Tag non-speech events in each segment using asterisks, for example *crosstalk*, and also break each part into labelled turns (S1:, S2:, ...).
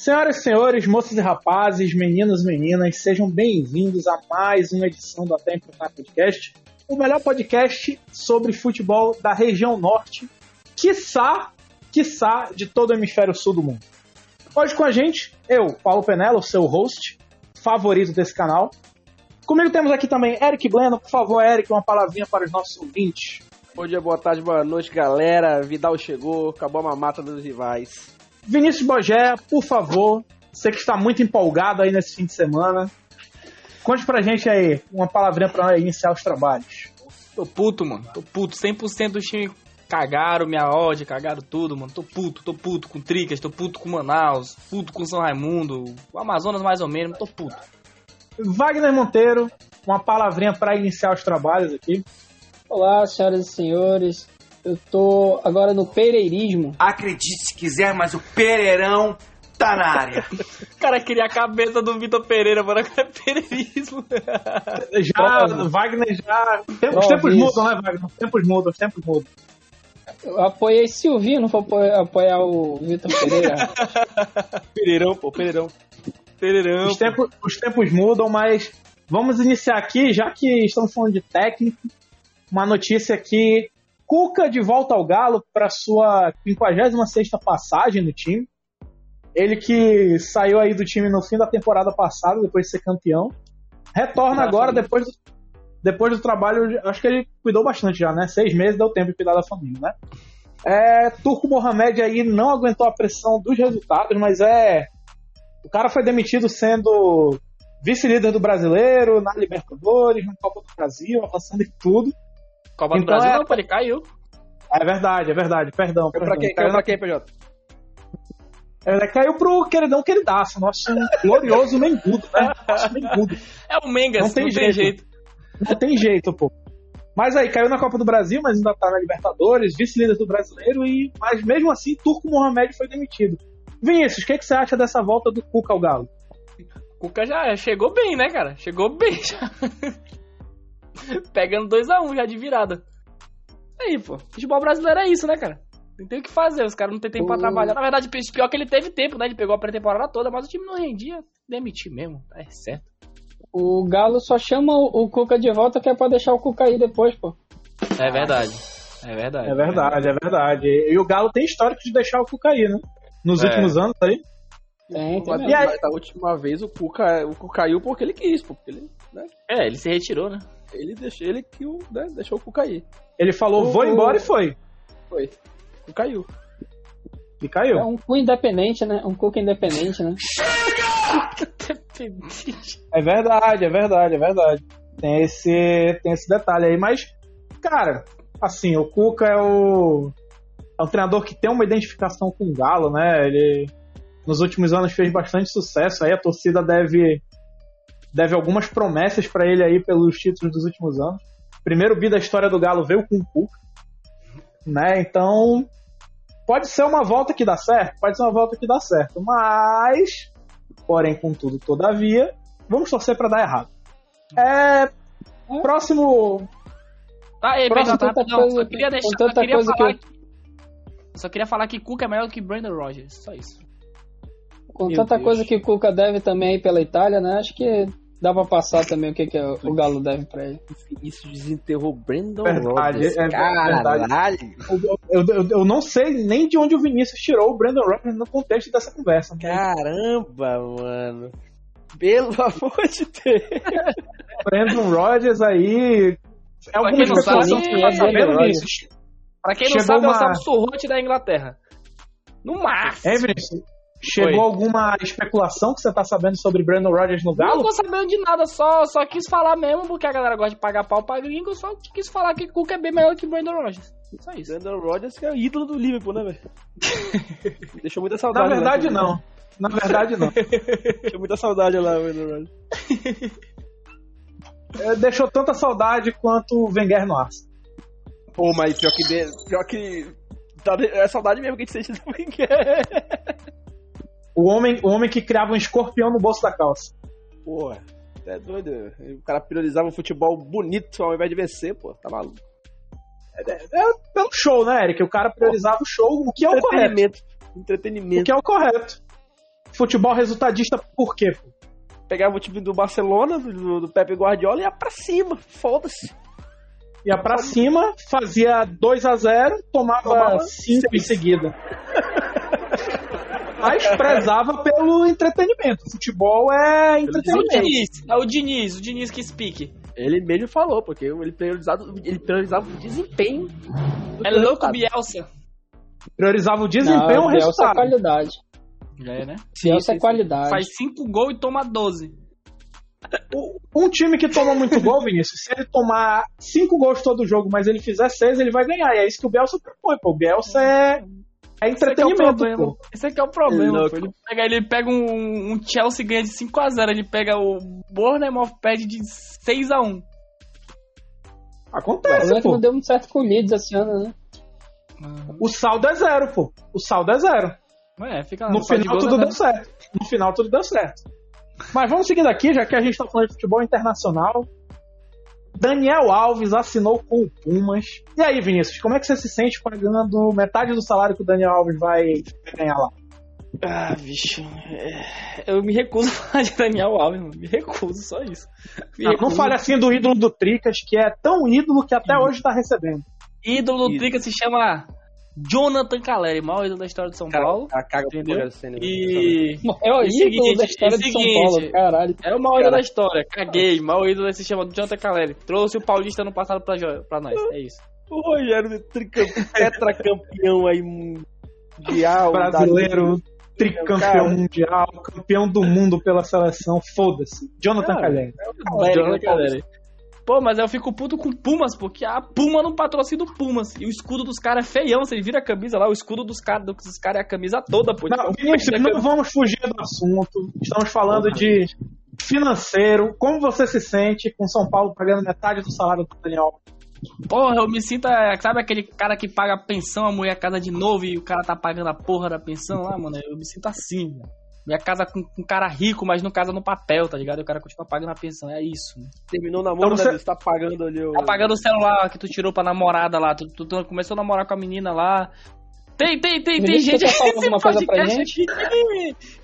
S1: Senhoras e senhores, moças e rapazes, meninos e meninas, sejam bem-vindos a mais uma edição do Até Imputar Podcast, o melhor podcast sobre futebol da região norte, quiçá, quiçá, de todo o hemisfério sul do mundo. Hoje com a gente, eu, Paulo Penela, o seu host favorito desse canal. Comigo temos aqui também Eric Bleno. Por favor, Eric, uma palavrinha para os nossos ouvintes.
S2: Bom dia, boa tarde, boa noite, galera. Vidal chegou, acabou a mamata dos rivais.
S1: Vinícius Bogé, por favor, você que está muito empolgado aí nesse fim de semana, conte pra gente aí uma palavrinha para iniciar os trabalhos.
S3: Tô puto, mano. Tô puto. 100% do time cagaram minha odd, cagaram tudo, mano. Tô puto, tô puto com Tricas, tô puto com Manaus, puto com São Raimundo, o Amazonas mais ou menos, tô puto.
S1: Wagner Monteiro, uma palavrinha para iniciar os trabalhos aqui.
S4: Olá, senhoras e senhores. Eu tô agora no pereirismo.
S5: Acredite se quiser, mas o Pereirão tá na área.
S3: O *laughs* cara queria a cabeça do Vitor Pereira, mano. Agora é pereirismo. *laughs*
S1: Já, Wagner já. Os tempos
S4: isso.
S1: mudam, né, Wagner? Os tempos mudam, os tempos mudam.
S4: Eu apoiei Silvinho, não vou apoiar, o Vitor Pereira. *laughs*
S2: Pereirão, pô, Pereirão.
S3: Pereirão.
S1: Os tempos, os tempos mudam, mas vamos iniciar aqui, já que estamos falando de técnico, uma notícia aqui. Cuca de volta ao Galo para sua 56ª passagem no time. Ele que saiu aí do time no fim da temporada passada, depois de ser campeão. Retorna agora, depois do, depois do trabalho, acho que ele cuidou bastante já, né? Seis meses deu tempo de cuidar da família, né? É, Turco Mohamed aí não aguentou a pressão dos resultados, mas é o cara foi demitido sendo vice-líder do brasileiro, na Libertadores, na Copa do Brasil, avançando em tudo.
S3: Copa do
S1: Então
S3: Brasil
S1: é-
S3: não, ele caiu.
S1: É verdade, é verdade, perdão.
S2: Caiu
S1: perdão.
S2: pra quem?
S1: Caiu,
S2: Caiu pra quem, PJ?
S1: é, caiu pro queridão queridaço, nosso glorioso Mengudo, né? Nosso Mengudo.
S3: É o Mengas,
S1: Não tem jeito. Não tem jeito, pô. Mas aí, caiu na Copa do Brasil, mas ainda tá na Libertadores, vice-líder do brasileiro, e mas mesmo assim, Turco Mohamed foi demitido. Vinícius, o que, que você acha dessa volta do Cuca ao Galo?
S3: O Cuca já chegou bem, né, cara? Chegou bem já. *laughs* Pegando 2x1 já de virada. Aí, pô. Futebol brasileiro é isso, né, cara? Não tem o que fazer, os caras não têm tempo pra
S4: O-
S3: trabalhar. Na verdade, pior que ele teve tempo, né? Ele pegou a pré-temporada toda, mas o time não rendia. Demitir mesmo, é certo.
S4: O Galo só chama o, Cuca de volta que é pra deixar o Cuca aí depois, pô.
S3: É verdade. É verdade.
S1: É verdade, é verdade. E o Galo tem histórico de deixar o Cuca aí, né? Nos
S3: É.
S1: últimos anos aí.
S4: Tem, tem.
S1: E aí?
S2: da última vez o Cuca, o Cuca caiu porque ele quis, pô. Porque ele, né,
S3: É, ele se retirou, né?
S2: Ele, deixou, ele que o- né, deixou o Cuca cair.
S1: Ele falou,
S4: O-
S1: vou embora e foi.
S2: Foi. O caiu.
S1: E caiu.
S4: É um cu independente, né? Um Cuca independente, né? *laughs*
S1: É verdade, é verdade, é verdade. Tem esse, tem esse detalhe aí, mas, cara, assim, o Cuca é o. É um treinador que tem uma identificação com o Galo, né? Ele nos últimos anos fez bastante sucesso aí, a torcida deve deve algumas promessas pra ele aí pelos títulos dos últimos anos. Primeiro bi da história do Galo veio com o Cuca, né? Então, pode ser uma volta que dá certo, pode ser uma volta que dá certo, mas porém, contudo, todavia, vamos torcer pra dar errado. É, próximo
S3: Tá, ei,
S4: Próximo,
S3: PJ,
S4: tanta coisa
S3: só queria
S4: que-
S3: deixar, só queria
S4: que
S3: que... Só queria falar que Cuca é melhor que Brandon Rogers, só isso.
S4: Com
S3: Meu
S4: tanta
S3: Deus.
S4: coisa que o Cuca deve também aí pela Itália, né? Acho que dá pra passar também o que, que o Galo deve pra ele.
S2: O Vinícius desenterrou Brandon
S1: Verdade,
S2: Rodgers.
S1: é verdade.
S2: Caralho.
S1: eu, eu, eu não sei nem de onde o Vinícius tirou o Brandon Rodgers no contexto dessa conversa.
S2: Caramba, mano. Pelo *laughs* amor de Deus.
S1: Brandon Rodgers aí é
S3: Pra quem não sabe, é
S4: Brandon
S1: disso.
S3: Pra quem não
S1: Chegou
S3: sabe, é o
S1: uma-
S3: Surrote da Inglaterra. No máximo.
S1: É, Vinícius? Chegou
S3: Oi.
S1: alguma especulação que você tá sabendo sobre Brandon Rodgers no
S3: Não
S1: Galo?
S3: tô sabendo de nada, só, só quis falar mesmo, porque a galera gosta de pagar pau pra gringo, só quis falar que Cuca é bem melhor que Brandon Rogers. Só isso.
S2: Brandon Rodgers que é o ídolo do Liverpool, né, velho? *laughs* Deixou muita
S1: Na
S2: saudade.
S1: verdade,
S2: lá,
S1: não. Na verdade, não. *laughs*
S2: Deixou muita saudade lá, o Brandon Rodgers.
S1: É, Deixou tanta saudade quanto o Wenger no Arsenal.
S2: Pô, mas pior que... Pior que... tá É saudade mesmo que a gente sente do Wenger. *laughs*
S1: O homem, o homem que criava um escorpião no bolso da calça.
S2: Porra, é doido. O cara priorizava um futebol bonito ao invés de vencer, pô. Tá maluco.
S1: É pelo show, né, Eric? O cara priorizava o show, o que é o correto.
S2: Entretenimento.
S1: O que é o correto. futebol resultadista por quê? pô?
S2: Pegava o time do Barcelona, do, do Pepe Guardiola e ia pra cima. Foda-se.
S1: Ia pra cima, fazia 2 a 0 tomava
S2: Tomava
S1: 5 em seguida. *laughs* Mas prezava pelo entretenimento. Futebol é
S3: É o
S1: entretenimento.
S3: Diniz, é o Diniz, o Diniz que speak.
S2: Ele mesmo falou, porque ele priorizava, ele priorizava o desempenho.
S3: É louco
S2: resultado.
S3: Bielsa.
S1: Priorizava o desempenho
S4: Não,
S1: ou o
S4: Bielsa é
S1: resultado.
S4: qualidade.
S3: Já é, né?
S4: Bielsa é qualidade.
S3: Faz 5 gols e toma 12.
S1: O- Um time que toma muito gol, *laughs* Vinícius, se ele tomar 5 gols todo jogo, mas ele fizer 6, ele vai ganhar. E é isso que o Bielsa propõe, pô. O Bielsa é, é entretenimento, pô.
S3: Esse aqui é o problema.
S2: Louco.
S3: pô. Ele pega, ele pega um, um Chelsea ganha de 5x0. Ele pega o Bournemouth pede de 6x1.
S4: O
S1: Acontece,
S4: problema é que
S1: pô.
S4: não deu muito certo com o Leeds esse ano, né?
S1: O saldo é zero, pô. O saldo é zero.
S3: É, fica
S1: No
S3: só de
S1: final
S3: gols,
S1: tudo
S3: né?
S1: deu certo. No final tudo deu certo. Mas vamos seguindo aqui, já que a gente tá falando de futebol internacional. Daniel Alves assinou com o Pumas. E aí, Vinícius, como é que você se sente pagando metade do salário que o Daniel Alves vai ganhar lá?
S3: Ah, bicho. é, Eu me recuso *laughs* a falar de Daniel Alves, mano. Me recuso, só isso.
S1: Não, não fale assim do ídolo do Tricas, que é tão ídolo que até hoje tá recebendo.
S3: Ídolo do
S2: Ídolo.
S3: Trica se chama Jonathan Caleri, maior ídolo da história de São Paulo.
S2: Cara, caga
S3: Entendeu?
S2: Ceni.
S3: E
S4: É o ídolo
S3: seguinte,
S4: da história de São
S3: seguinte,
S4: Paulo, caralho.
S3: é o maior ídolo
S2: Cara.
S3: da história. Caguei, maior ídolo se chama Jonathan Caleri. Trouxe o Paulista no passado pra, pra nós. É isso.
S2: O Rogério, tetracampeão aí mundial.
S1: Brasileiro, tricampeão
S2: Cara.
S1: mundial, campeão do mundo pela seleção, foda-se. Jonathan
S2: Cara,
S1: Calheri.
S2: da-
S3: Jonathan
S2: né,
S3: Caleri. Pô, mas eu fico puto com Pumas, porque a Puma não patrocina o Pumas. E o escudo dos caras é feião. Você vira a camisa lá, o escudo dos caras dos caras é a camisa toda, pô.
S1: Não, Vinícius,
S3: a
S1: não
S3: camisa-
S1: vamos fugir do assunto. Estamos falando de financeiro. Como você se sente com São Paulo pagando metade do salário do Daniel?
S3: Porra, eu me sinto. é, Sabe aquele cara que paga a pensão, a mulher casa de novo e o cara tá pagando a porra da pensão lá, mano? Eu me sinto assim, velho. Minha casa com com um cara rico, mas não casa no papel, tá ligado? E o cara continua pagando a pensão. É isso. Né?
S2: Terminou o namoro,
S1: Então você-
S2: né? Você tá pagando ali o.
S3: Tá pagando o celular que tu tirou pra namorada lá. Tu, tu- tu começou a namorar com a menina lá. Tem, tem, tem, tem gente
S4: falar
S3: nesse
S4: alguma coisa pra gente?
S3: que,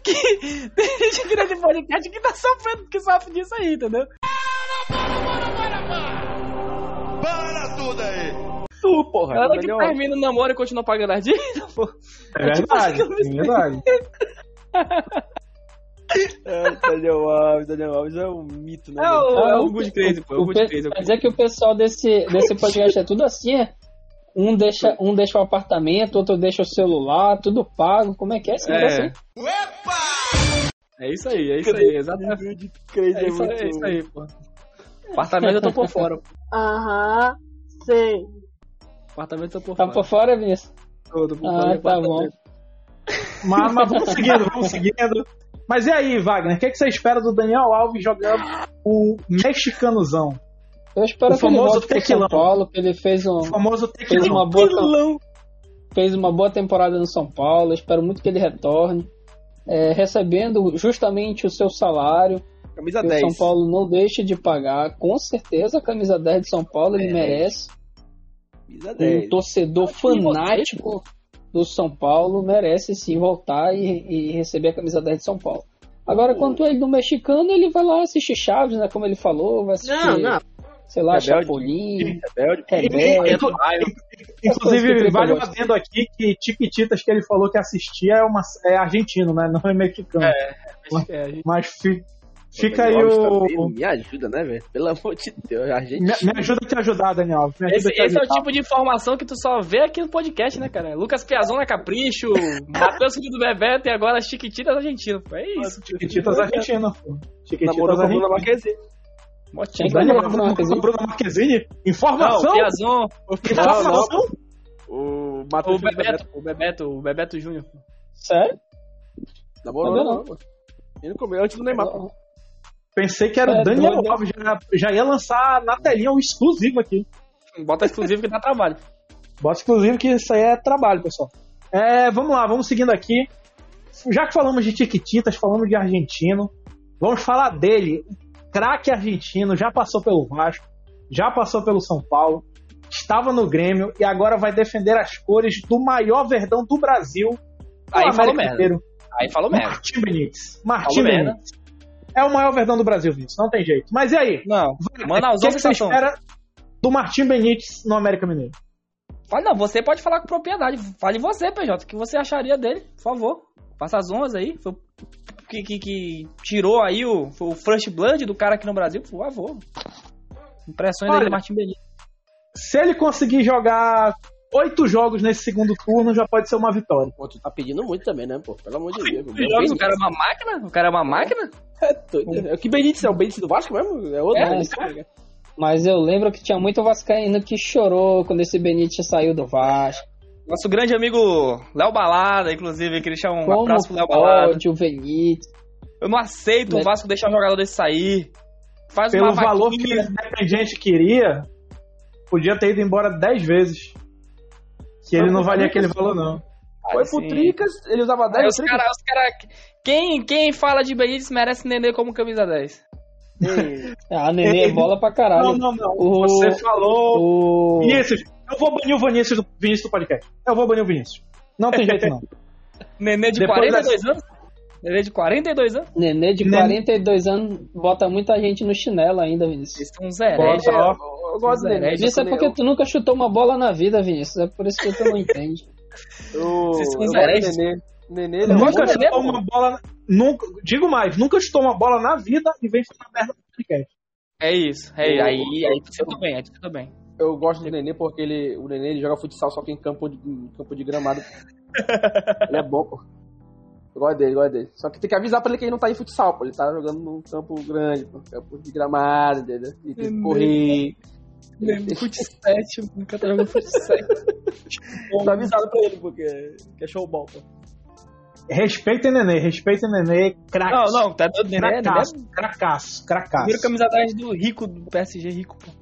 S3: que- Tem gente aqui nesse podcast que tá sofrendo, que sofre disso aí, entendeu?
S2: Tu, porra.
S3: Ela que
S2: Daniel.
S3: termina o namoro e continua pagando as dívidas, pô.
S1: É verdade, é verdade. *laughs*
S2: É, Daniel Alves, Daniel Alves é um mito, né?
S3: É o, é
S4: Ah,
S3: o Good Crazy, pô. É o
S4: o
S3: Good Crazy. é o
S4: Quer dizer que o pessoal desse, desse podcast é tudo assim, é? Um deixa, um deixa o apartamento, outro deixa o celular, tudo pago. Como é que é esse negócio aí?
S3: É isso aí, é isso aí, exatamente.
S2: Good Crazy
S3: É isso,
S2: muito-
S3: é isso aí, pô. Apartamento eu tô por fora.
S6: Aham, sei.
S3: Apartamento eu tô por
S4: Tá
S3: fora.
S4: por fora, Vinícius?
S3: Tô, tô por
S4: Ah,
S3: fora de
S4: tá bom.
S1: Mas, mas vamos seguindo, vamos seguindo. Mas e aí, Wagner? O que, é que você espera do Daniel Alves jogando o mexicanozão?
S4: Eu espero
S1: O
S4: que ele
S1: famoso
S4: volte pro
S1: tequilão.
S4: São Paulo, que ele fez, um,
S1: O famoso
S4: fez, uma boa, fez uma boa temporada no São Paulo. Eu espero muito que ele retorne, é, recebendo justamente o seu salário.
S2: Camisa
S4: que
S2: 10.
S4: o São Paulo não deixe de pagar. Com certeza a camisa 10 de São Paulo ele
S2: É.
S4: merece.
S2: Camisa
S4: Um
S2: 10.
S4: torcedor fanático do São Paulo merece sim voltar e, e receber a camisa 10 de São Paulo. Agora, quanto ele do mexicano, ele vai lá assistir Chaves, né? Como ele falou, vai assistir,
S2: Não, não.
S4: sei lá,
S2: Rebelde.
S4: Chapolin,
S2: Rebelde.
S4: Rebelde.
S1: Inclu-
S4: coisas
S1: Inclusive, vale um adendo aqui que Tiquititas que ele falou que assistia é, uma, é argentino, né? Não é mexicano.
S3: É, a gente-
S1: Mas fi- fica aí o.
S2: Me ajuda, né, velho? Pelo amor de Deus, a gente.
S1: Me, me ajuda a te ajudar, Daniel. Alves, Me ajuda
S3: Esse, esse é o tipo de informação que tu só vê aqui no podcast, né, cara? Lucas Piazon é Capricho, *laughs* Matheus Filho do Bebeto e agora as Chiquititas Argentinas. pô. É isso.
S1: Tiquititas argentina, pô. Chiquititas
S2: Namorou com a Bruna
S1: argentina.
S2: Marquezine.
S4: Que
S1: Daniel
S4: coisinha.
S1: Bruna Marquezine?
S3: Não,
S1: Informação?
S3: o Piazon,
S1: Informação?
S2: O
S3: o
S2: Matheus Filho do
S3: Bebeto, o Bebeto, o Bebeto Júnior.
S4: Sério?
S2: Namorou,
S4: Não,
S2: não.
S4: não.
S2: pô. Ele não comeu antes do Neymar.
S1: Pensei que era
S4: É,
S1: o Daniel
S4: doido.
S1: Alves. Já, já ia lançar na telinha um exclusivo aqui.
S3: Bota exclusivo que dá trabalho.
S1: Bota exclusivo que isso aí é trabalho, pessoal. É, vamos lá, vamos seguindo aqui. Já que falamos de Tiquititas, falamos de argentino, vamos falar dele. Craque argentino, já passou pelo Vasco, já passou pelo São Paulo, estava no Grêmio e agora vai defender as cores do maior verdão do Brasil.
S3: Aí falou merda. Aí falou merda.
S1: Martim Benítez. Martim. Benítez. É o maior verdão do Brasil, Vinícius. Não tem jeito. Mas e aí?
S3: Não,
S1: Vai,
S3: Manausão
S1: o que, que você espera do Martim Benítez no América Mineiro?
S3: Fale, não, você pode falar com propriedade. Fale você, PJ, o que você acharia dele, por favor. Faça as honras aí. Foi o que, que, que tirou aí o, o First Blood do cara aqui no Brasil, por favor. Impressões
S1: Olha,
S3: do Martin Benítez.
S1: Se ele conseguir jogar oito jogos nesse segundo turno, já pode ser uma vitória.
S2: Pô, tu tá pedindo muito também, né, pô? Pelo amor de Deus.
S3: Os jogos, o cara é uma máquina? O cara é uma máquina?
S2: É doido. É que Benítez é o Benítez do Vasco mesmo? É outro?
S4: É,
S2: Benítez?
S4: Mas eu lembro que tinha muito vascaíno que chorou quando esse Benítez saiu do Vasco.
S3: Nosso grande amigo Léo Balada, inclusive, queria deixar um
S4: Como
S3: abraço pro Léo Balada.
S4: pode o Benítez?
S3: Eu não aceito o
S4: Né?
S3: Vasco deixar um jogador desse sair. Faz
S1: Pelo
S3: uma
S1: valor que o Independente queria, podia ter ido embora dez vezes. Que ele não valia aquele valor, não.
S2: Foi pro. Tricas, ele usava
S3: Aí
S2: 10
S3: os cara, os cara, quem, quem fala de Benítez merece Nenê como camisa 10. *laughs*
S4: Ah, Nenê é bola pra caralho.
S1: Não, não, não.
S4: O-
S1: Você falou.
S4: O...
S1: Vinícius, eu vou banir o Vinícius do, Vinícius do podcast. Eu vou banir o Vinícius. Não tem jeito, não. *laughs*
S3: Nenê de
S1: Depois
S3: 42 anos? Nenê de 42 anos?
S4: Nenê de
S1: Nenê-
S4: 42 anos bota muita gente no chinelo ainda, Vinícius.
S3: Eles são uns hereges.
S1: Ó.
S2: Eu, eu gosto dele.
S3: Zé,
S4: Isso é porque tu nunca chutou uma bola na vida, Vinícius. É por isso que tu não entende.
S2: Eu, *laughs*
S3: Vocês são
S2: eu
S3: uns
S2: do
S3: hereges.
S2: Nenê. Nenê, ele é
S1: Nunca
S3: Nenê,
S1: chutou uma bola. Nunca, digo mais, nunca chutou uma bola na vida e vem falar merda no podcast.
S3: É isso. É, aí, aí tudo bem, aí tudo bem.
S2: Eu gosto do Nenê porque ele, o Nenê ele joga futsal só que em campo de, em campo de gramado. *laughs* ele é bom, pô. Eu gosto dele, eu gosto dele. Só que tem que avisar pra ele que ele não tá em futsal, pô. Ele tá jogando num campo grande, pô. Campo de gramado, entendeu? E tem que correr.
S3: Fut 7, nunca tá jogando Fut 7. *laughs*
S2: Tá avisado pra ele, porque que é showball, pô.
S1: Respeitem Nenê, respeitem Nenê, craque.
S3: Não, não, tá doido, Nenê, Nenê é
S1: Cracaço, cracaço, cracaço.
S3: primeiro camisa 10 do rico, do PSG rico, pô.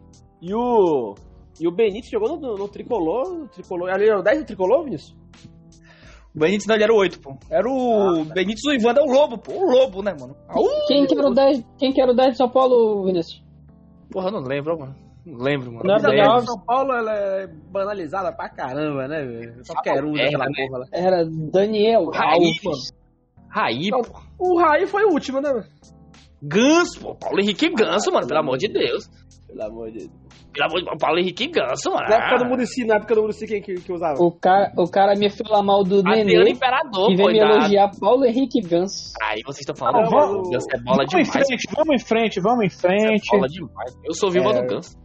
S2: E o. E o Benítez jogou no, no tricolor. No tricolor. Ali era o 10 do tricolor, Vinícius?
S3: O Benítez não, ele era o 8, pô. Era o Benítez, o Ivan é o Lobo, pô. O Lobo, né, mano?
S4: Quem que era o 10, quem que era o 10 de São Paulo, Vinícius?
S3: Porra, eu não lembro, mano. Não lembro, mano.
S4: Não,
S2: A
S4: não,
S3: lembro.
S4: não.
S2: São Paulo ela é banalizada pra caramba, né, velho? Só quer um daquela
S3: né?
S2: porra lá.
S4: Era Daniel
S3: Raí, mano. Raí,
S2: Não.
S3: pô.
S2: O Raí foi o último, né, velho?
S3: Ganso, pô. Paulo Henrique Ganso, mano. Pelo amor de Deus.
S2: Pelo amor de Deus.
S3: Pelo amor de Deus. Paulo Henrique Ganso, mano.
S2: Na época do Murici, na época do Murici, quem que, que usava?
S4: O cara, o cara me fala mal do
S3: Adriano
S4: Nenê
S3: Imperador,
S4: e
S3: pô.
S4: vem me elogiar Paulo Henrique Ganso.
S3: Aí vocês estão falando. Que
S1: vamos-
S3: Ganso é bola
S1: vamos em
S3: demais.
S1: frente, vamos em frente, vamos em frente.
S3: Bola demais. Eu sou viúva
S2: É.
S3: do Ganso.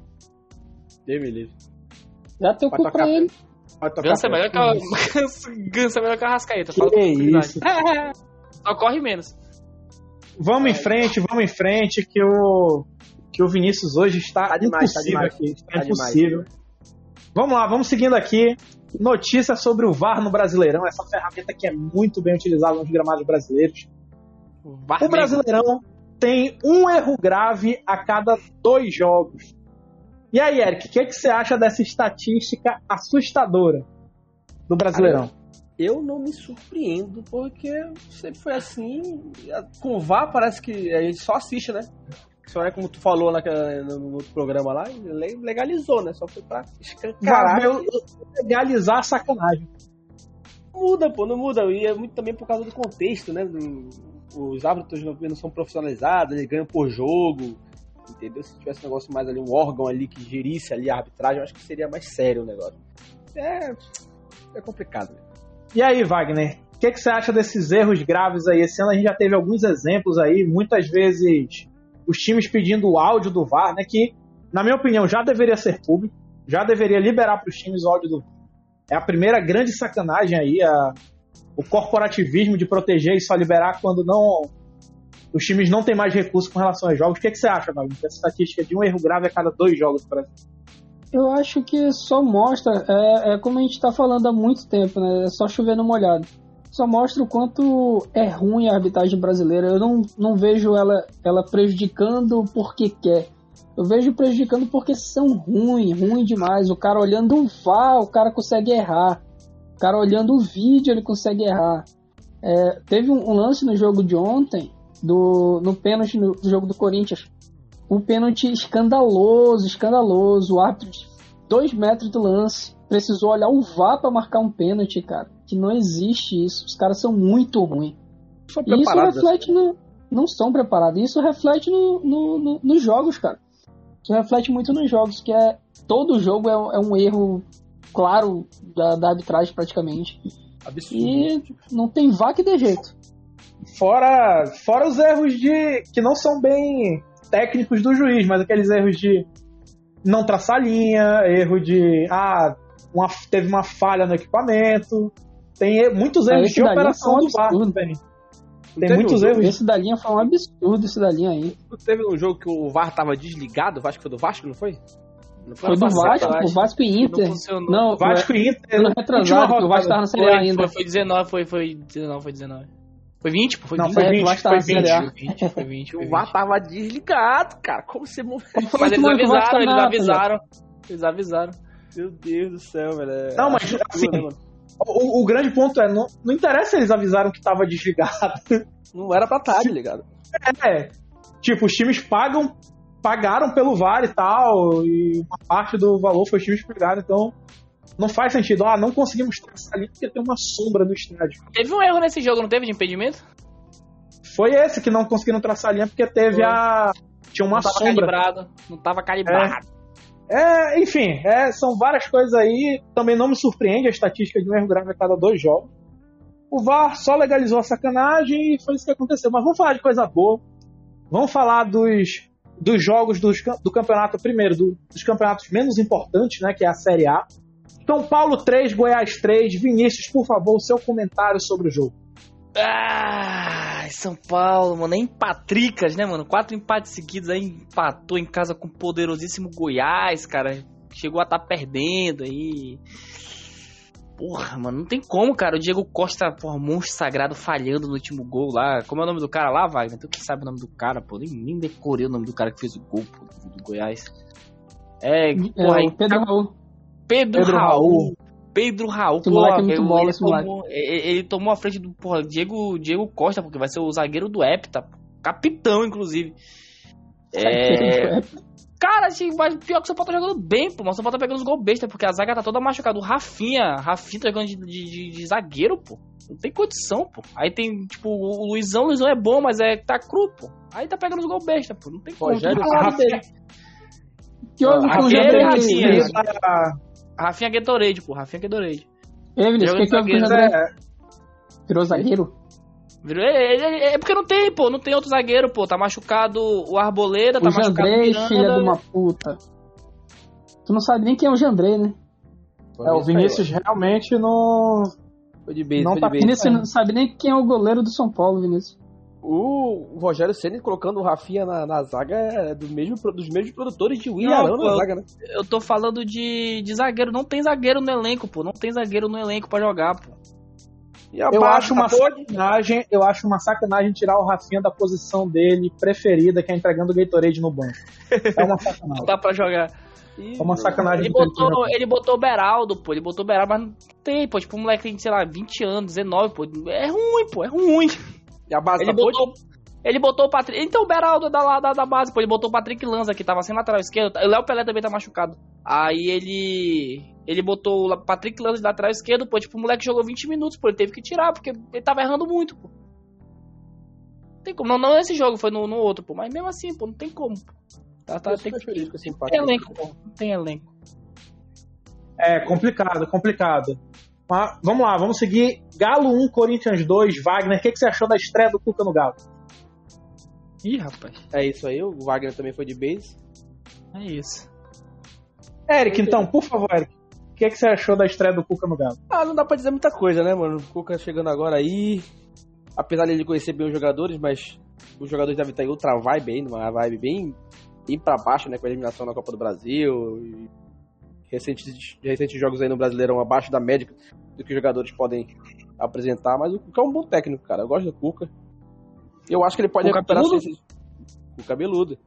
S2: Deus me livre.
S4: Dá teu cu pra ele.
S3: Ganso é melhor que a... Ganso, *laughs* Ganso é melhor que a Rascaeta.
S1: Que
S3: tranquilidade.
S1: isso. *laughs*
S3: Só corre menos.
S1: Vamos em frente, vamos em frente, que o, que o Vinícius hoje está
S2: Tá demais, tá
S1: impossível
S2: demais.
S1: aqui. Está
S2: Tá
S1: impossível. Vamos lá, vamos seguindo aqui. Notícia sobre o VAR no Brasileirão, essa ferramenta que é muito bem utilizada nos gramados brasileiros. O Brasileirão tem um erro grave a cada dois jogos. E aí, Eric, o que, que você acha dessa estatística assustadora do Brasileirão?
S2: Eu não me surpreendo, porque sempre foi assim. Com o VAR parece que a gente só assiste, né? Só é como tu falou naquela, no, outro programa lá, le- legalizou, né? Só foi pra escancarar.
S1: Legalizar a sacanagem.
S2: Muda, pô, não muda. E é muito também por causa do contexto, né? Do- os árbitros não são profissionalizados, eles ganham por jogo. Entendeu? Se tivesse um negócio mais ali, um órgão ali que gerisse ali a arbitragem, eu acho que seria mais sério o negócio. É. É complicado, né?
S1: E aí, Wagner, o que, que você acha desses erros graves aí? Esse ano a gente já teve alguns exemplos aí, muitas vezes os times pedindo o áudio do VAR, né? Que, na minha opinião, já deveria ser público, já deveria liberar para os times o áudio do VAR. É a primeira grande sacanagem aí, a- o corporativismo de proteger e só liberar quando não os times não têm mais recursos com relação aos jogos. O que, que você acha, Wagner? Essa estatística de um erro grave a cada dois jogos, por exemplo.
S4: Eu acho que só mostra, é, é como a gente tá falando há muito tempo, né? É só chover no molhado. Só mostra o quanto é ruim a arbitragem brasileira. Eu não, não vejo ela, ela prejudicando porque quer. Eu vejo prejudicando porque são ruim, ruim demais. O cara olhando o VAR, o cara consegue errar. O cara olhando o vídeo, ele consegue errar. É, teve um, um lance no jogo de ontem, do, no pênalti no, jogo do Corinthians. Um pênalti escandaloso, escandaloso. O árbitro dois metros do lance precisou olhar o VAR pra marcar um pênalti, cara. Que não existe isso. Os caras são muito ruins. E isso reflete no. Não são preparados. Isso reflete no, no- no- nos jogos, cara. Isso reflete muito nos jogos, que é. Todo jogo é, um- é um erro claro da, da arbitragem praticamente.
S2: Absurdo.
S4: E não tem vá que dê jeito.
S1: Fora, fora os erros de que não são bem técnicos do juiz, mas aqueles erros de não traçar linha, erro de ah, uma- teve uma falha no equipamento. Tem muitos erros
S4: esse
S1: de operação
S4: foi um
S1: do VAR.
S2: Não
S1: Tem
S2: teve
S1: muitos
S2: um
S1: erros.
S4: Esse da linha foi um absurdo, esse da linha aí.
S2: Teve um jogo que o VAR tava desligado, acho que foi do Vasco, não foi? Não
S4: Foi do
S3: passado,
S4: Vasco, o. Vasco e Inter.
S3: Não.
S4: Não,
S1: Vasco e Inter. Última
S4: retrasado, o. Vasco tava na Série A
S3: Foi,
S4: ainda.
S3: foi, foi 19, foi, foi 19, foi 19. Foi 20, pô, foi
S1: Não,
S3: 20.
S1: foi
S4: É,
S1: 20,
S4: o Vasco tava
S1: foi
S4: na Série A.
S1: 20.
S3: Foi 20, foi 20, foi
S2: O
S3: 20.
S2: VAR tava desligado, cara. Como você morreu?
S3: Mas eles
S4: o Vasco
S3: avisaram, eles avisaram. Eles avisaram.
S2: Meu Deus do céu, velho. É
S1: Não, mas, assim,
S2: né, mano?
S1: O, o grande ponto é, não, não interessa se eles avisaram que tava desligado.
S2: Não era pra estar, tá ligado?
S1: É, tipo, os times pagam, pagaram pelo VAR e tal, e uma parte do valor foi os times que pagaram, então não faz sentido. Ah, não conseguimos traçar ali porque tem uma sombra no estádio.
S3: Teve um erro nesse jogo, não teve de impedimento?
S1: Foi esse que não conseguiram traçar a linha porque teve
S3: Foi.
S1: a. Tinha uma
S3: não tava
S1: sombra.
S3: calibrado. Não tava calibrado.
S1: É, enfim, é, são várias coisas aí. Também não me surpreende a estatística de um erro grave a cada dois jogos. O VAR só legalizou a sacanagem e foi isso que aconteceu. Mas vamos falar de coisa boa. Vamos falar dos, dos jogos dos, do campeonato, primeiro, do- dos campeonatos menos importantes, né? Que é a Série A. São Paulo 3, Goiás 3. Vinícius, por favor, o seu comentário sobre o jogo.
S3: Ah, São Paulo, mano, é em Patricas, né, mano? Quatro empates seguidos aí, empatou em casa com o poderosíssimo Goiás, cara. Chegou a estar perdendo aí. Porra, mano, não tem como, cara. O Diego Costa, porra, monstro sagrado, falhando no último gol lá. Como é o nome do cara lá, Wagner? Tu que sabe o nome do cara, pô. Nem, nem decorei o nome do cara que fez o gol, pô, do Goiás. É,
S4: É,
S3: porra,
S4: o Pedro Raul.
S3: Pedro,
S1: Pedro
S3: Raul.
S1: Raul.
S3: Pedro Raul,
S4: Esse moleque é
S3: pô,
S4: muito
S3: ele
S4: bola, esse
S3: tomou, ele, ele tomou a frente do porra, Diego, Diego Costa, porque vai ser o zagueiro do Hepta, pô. capitão, inclusive. É, cara, assim, mas pior que o São Paulo tá jogando bem, pô, mas o São Paulo tá pegando os gols besta, porque a zaga tá toda machucada. O Rafinha, Rafinha tá jogando de, de, de- de zagueiro, pô. Não tem condição, pô. Aí tem, tipo, o Luizão, o Luizão é bom, mas é tá cru, pô. Aí tá pegando os gols besta, pô. Não tem como.
S2: Rogério
S3: dele.
S4: Que houve com o
S3: Rafinha Rafinha. Gatorade, pô. Rafinha Gatorade.
S4: Ei, Vinícius, o que, que houve com o Jandrei?
S1: É,
S4: Virou zagueiro?
S3: Virou- É, é- é porque não tem, pô, não tem outro zagueiro, pô. Tá machucado o Arboleda, tá
S4: O
S3: machucado o
S4: Jandrei,
S3: Miranda.
S4: filha de uma puta. Tu não sabe nem quem é o Jandrei, né?
S1: é, o Vinícius realmente não.
S2: Foi de base,
S1: Não
S2: foi
S1: tá
S2: de base.
S4: Vinícius não sabe nem quem é o goleiro do São Paulo, Vinícius.
S2: O Rogério Ceni colocando o Rafinha na, na zaga é do mesmo, dos mesmos produtores de William Arão na zaga, né?
S3: Eu tô falando de, de zagueiro. Não tem zagueiro no elenco, pô. Não tem zagueiro no elenco pra jogar, pô.
S2: E a
S1: Eu
S2: base
S1: acho uma
S2: tá podre.
S1: sacanagem, eu acho uma sacanagem tirar o Rafinha da posição dele preferida, que é entregando o Gatorade no banco. É uma
S3: Não
S1: sacanagem. *laughs*
S3: dá pra jogar.
S1: É uma sacanagem.
S3: Ele botou, ele botou o Beraldo, pô. Ele botou o Beraldo, mas não tem, pô. Tipo, um moleque tem, sei lá, 20 anos, 19, pô. É ruim, pô. É ruim.
S2: E a base
S3: Ele
S2: tá
S3: botou, ele botou o Patrick. Então o Beraldo é da, lá da, da base, pô. Ele botou o Patrick Lanza, que tava sem lateral esquerdo. O Léo Pelé também tá machucado. Aí ele. Ele botou o Patrick Lanza de lateral esquerdo, pô. Tipo, o moleque jogou 20 minutos, pô. Ele teve que tirar, porque ele tava errando muito, pô. Não tem como. Não, não nesse jogo, foi no, no outro, pô. Mas mesmo assim, pô, não tem como. Pô. Tá, tá, tem que.
S2: feliz com esse empate.
S3: Tem elenco, pô. Não tem elenco.
S1: É complicado, complicado. Mas, vamos lá, vamos seguir. Galo 1, Corinthians 2, Wagner. O que, que você achou da estreia do Cuca no Galo?
S3: Ih, rapaz.
S2: É isso aí, o Wagner também foi de base.
S3: É isso.
S1: Eric, então, por favor, Eric. O que, que você achou da estreia do Cuca no Galo?
S2: Ah, não dá pra dizer muita coisa, né, mano? O Cuca chegando agora aí. Apesar de ele conhecer bem os jogadores, mas os jogadores devem estar em outra vibe aí, numa vibe bem, bem pra baixo, né? Com a eliminação na Copa do Brasil. E recentes, recentes jogos aí no Brasileirão abaixo da média do que os jogadores podem apresentar. Mas o Cuca é um bom técnico, cara. Eu gosto do Cuca. Eu acho que ele pode
S3: Cuca
S2: recuperar
S3: cabeludo?
S2: esse... O cabeludo.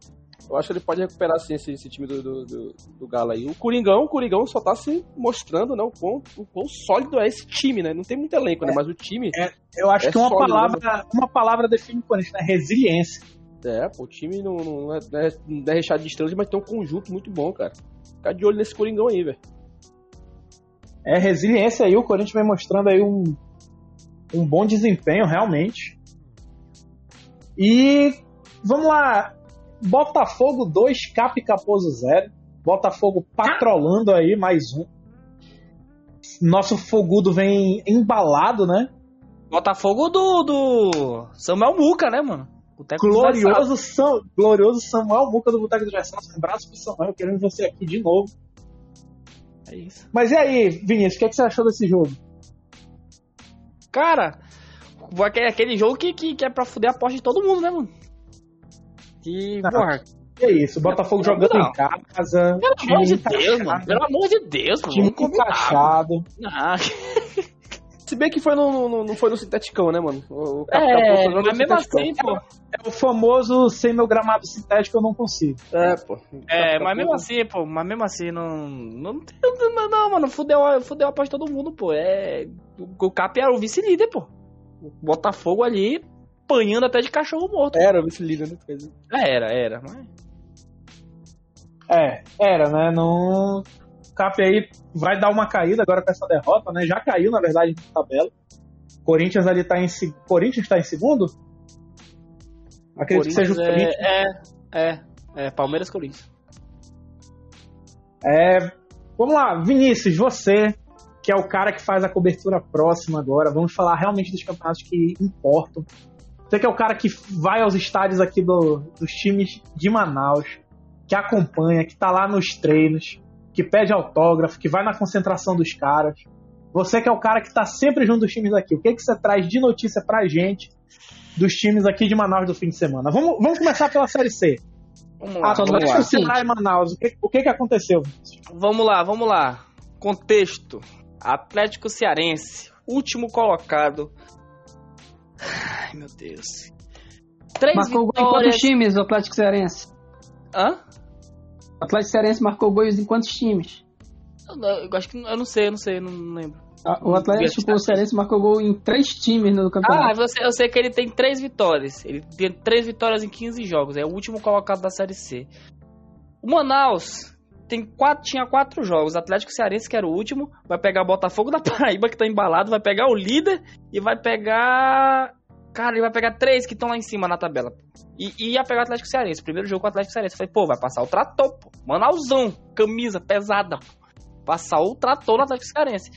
S2: Eu acho que ele pode recuperar sim esse, esse time do, do, do, do Galo aí. O Coringão, o Coringão só tá se mostrando, né? O quão, o quão sólido é esse time, né? Não tem muito elenco, né? Mas o time.
S1: Eu acho
S2: É
S1: que uma
S2: sólido,
S1: palavra, uma palavra define o Corinthians, né? Resiliência.
S2: É, pô, o time não, não, é, não é- não é recheado de estrelas, mas tem um conjunto muito bom, cara. Ficar de olho nesse Coringão aí, velho.
S1: É resiliência aí, o Corinthians vem mostrando aí um, um bom desempenho, realmente. E vamos lá. Botafogo 2, Cap Caposo 0. Botafogo patrolando aí mais um. Nosso fogudo vem embalado, né?
S3: Botafogo do, do Samuel Muca, né, mano? Boteco.
S1: Glorioso, Sam, glorioso Samuel Muca do Boteco do Versailles. Um abraço pro Samuel, querendo você aqui de novo.
S3: É isso.
S1: Mas e aí, Vinícius, o que, é que você achou desse jogo?
S3: Cara, é aquele jogo que, que, que é pra fuder a porta de todo mundo, né, mano? Que,
S1: Ah,
S3: porra,
S1: Que é isso, o Botafogo jogando
S3: não.
S1: em casa.
S3: pelo amor de Deus, mano. Pelo amor de Deus, mano.
S1: Time encaixado.
S3: Ah, *laughs*
S2: Se bem que foi no, no- não foi no sinteticão, né, mano? O, o
S3: é, mas mesmo assim, pô.
S1: É o famoso sem meu gramado sintético eu não consigo.
S2: É, pô.
S3: É, mas mesmo assim, pô, mas mesmo assim, não. Não, tem- não, não, mano, fudeu, a- fudeu a paz de todo mundo, pô. É. O, o Cap era o vice-líder, pô. O Botafogo ali, apanhando até de cachorro morto.
S2: Era o vice-líder, né? Dizer.
S3: Era, era, mas.
S1: É, era, né? Não. O Cap aí vai dar uma caída agora com essa derrota, né? Já caiu, na verdade, na tabela. Corinthians ali tá em. Corinthians tá em segundo? Acredito que seja o
S3: Corinthians
S1: Corinthians.
S3: é, é, é, é, Palmeiras Corinthians.
S1: É, vamos lá, Vinícius, você, que é o cara que faz a cobertura próxima agora, vamos falar realmente dos campeonatos que importam. Você que é o cara que vai aos estádios aqui do- dos times de Manaus, que acompanha, que tá lá nos treinos, que pede autógrafo, que vai na concentração dos caras. Você que é o cara que tá sempre junto dos times aqui. O que, que você traz de notícia pra gente dos times aqui de Manaus do fim de semana? Vamos, vamos começar pela Série C.
S3: Vamos lá,
S4: só
S3: vamos lá.
S1: Atlético Ceará e Manaus. O que, o que, que aconteceu?
S3: Vamos lá, vamos lá. Contexto: Atlético Cearense, último colocado. Ai, meu Deus. Três
S4: Marcou gol em
S3: vitórias.
S4: quantos times, o Atlético Cearense?
S3: Hã?
S4: O Atlético Cearense marcou gols em quantos times?
S3: Eu, eu acho que eu não sei, eu não sei, eu não lembro.
S4: Ah, O Atlético Cearense marcou gol em três times no
S3: Ah,
S4: campeonato.
S3: você, eu sei que ele tem três vitórias. Ele tem três vitórias em 15 jogos. É o último colocado da Série C. O Manaus tem quatro, tinha quatro jogos. O Atlético Cearense, que era o último, vai pegar o Botafogo da Paraíba, que tá embalado, vai pegar o líder e vai pegar. Cara, ele vai pegar três que estão lá em cima na tabela. E, e ia pegar o Atlético Cearense. Primeiro jogo com o Atlético Cearense. Eu falei, pô, vai passar o trator, pô. Manausão, camisa pesada, pô. Passar o trator no Atlético Cearense.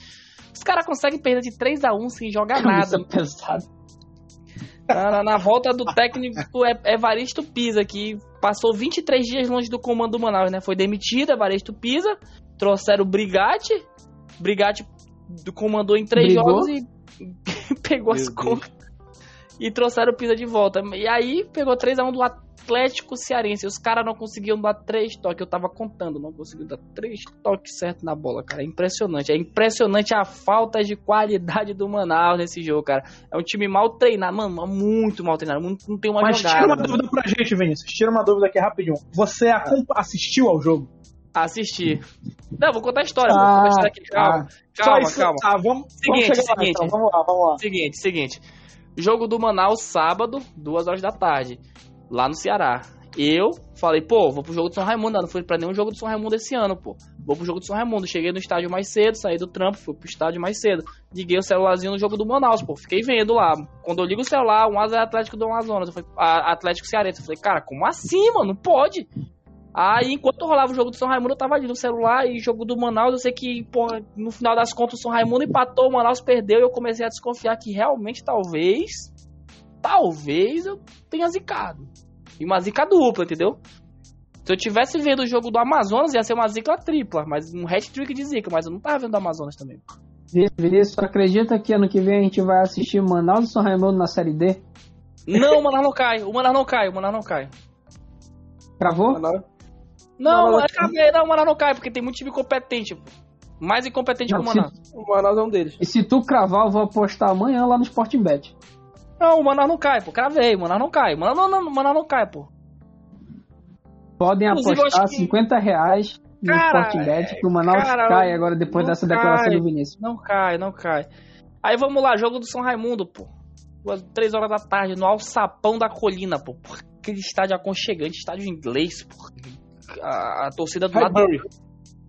S3: Os caras conseguem perder de 3 a 1 sem jogar nada.
S4: Camisa pesada.
S3: Na, na- na volta do técnico é Evaristo Pisa, que passou 23 dias longe do comando do Manaus, né? Foi demitido, Evaristo Pisa. Trouxeram o Brigatti. Brigatti do- comandou em três
S4: Brigou?
S3: jogos e *laughs* pegou as
S2: Meu Deus.
S3: contas. E trouxeram o Pisa de volta. E aí pegou 3x1 do Atlético Cearense. Os caras não conseguiam dar três toques. Eu tava contando, não conseguiu dar três toques certos na bola, cara. É impressionante. É impressionante a falta de qualidade do Manaus nesse jogo, cara. É um time mal treinado, mano, muito mal treinado. Não, não tem uma
S1: Mas
S3: jogada.
S1: tira uma
S3: mano.
S1: dúvida pra gente, Vinícius. Tira uma dúvida aqui rapidinho. Você acom- assistiu ao jogo?
S3: Assistir. Não, vou contar a história.
S4: Ah,
S3: vou contar a história aqui. Calma,
S1: Só
S3: calma, calma.
S1: Tá, vamos, vamos
S3: Seguinte,
S1: lá,
S3: seguinte.
S1: então. Vamos lá, vamos lá.
S3: Seguinte, seguinte. Jogo do Manaus sábado, duas horas da tarde, lá no Ceará. Eu falei, pô, vou pro jogo do São Raimundo. Não fui pra nenhum jogo do São Raimundo esse ano, pô. Vou pro jogo do São Raimundo. Cheguei no estádio mais cedo, saí do trampo, fui pro estádio mais cedo. Liguei o celularzinho no jogo do Manaus, pô. Fiquei vendo lá. Quando eu ligo o celular, um asa é Atlético do Amazonas. Eu falei, "Ah, Atlético Cearense. Eu falei, cara, como assim, mano? Não pode. Aí, enquanto rolava o jogo do São Raimundo, eu tava ali no celular e jogo do Manaus, eu sei que, porra, no final das contas, o São Raimundo empatou, o Manaus perdeu e eu comecei a desconfiar que realmente, talvez, talvez eu tenha zicado. E uma zica dupla, entendeu? Se eu tivesse vendo o jogo do Amazonas, ia ser uma zica tripla, mas um hat-trick de zica, mas eu não tava vendo do Amazonas também.
S4: Vinícius, acredita que ano que vem a gente vai assistir Manaus e São Raimundo na Série D?
S3: Não, o Manaus não cai, o Manaus não cai, o Manaus não cai.
S4: Gravou?
S3: Não,
S2: Manaus-
S3: é não, o Manaus não cai, porque tem muito time competente. Mais incompetente
S4: Não,
S3: que o
S4: se-
S3: Manaus.
S2: O Manaus é um deles.
S4: E se tu cravar, eu vou apostar amanhã lá no Sporting Bet.
S3: Não, o Manaus não cai, pô. Cravei, o Manaus não cai. O Manaus não, não, o Manaus não cai, pô.
S4: Podem
S3: Inclusive,
S4: apostar
S3: que-
S4: 50 reais no
S3: Cara,
S4: Sporting Bet que o Manaus
S3: cara,
S4: cai agora depois
S3: não
S4: dessa declaração
S3: cai.
S4: do Vinícius.
S3: Não cai, não cai. Aí vamos lá, jogo do São Raimundo, pô. Duas, três horas da tarde, no Alçapão da Colina, pô. Aquele estádio aconchegante, estádio inglês, pô. A, a torcida do lado
S2: Highbury.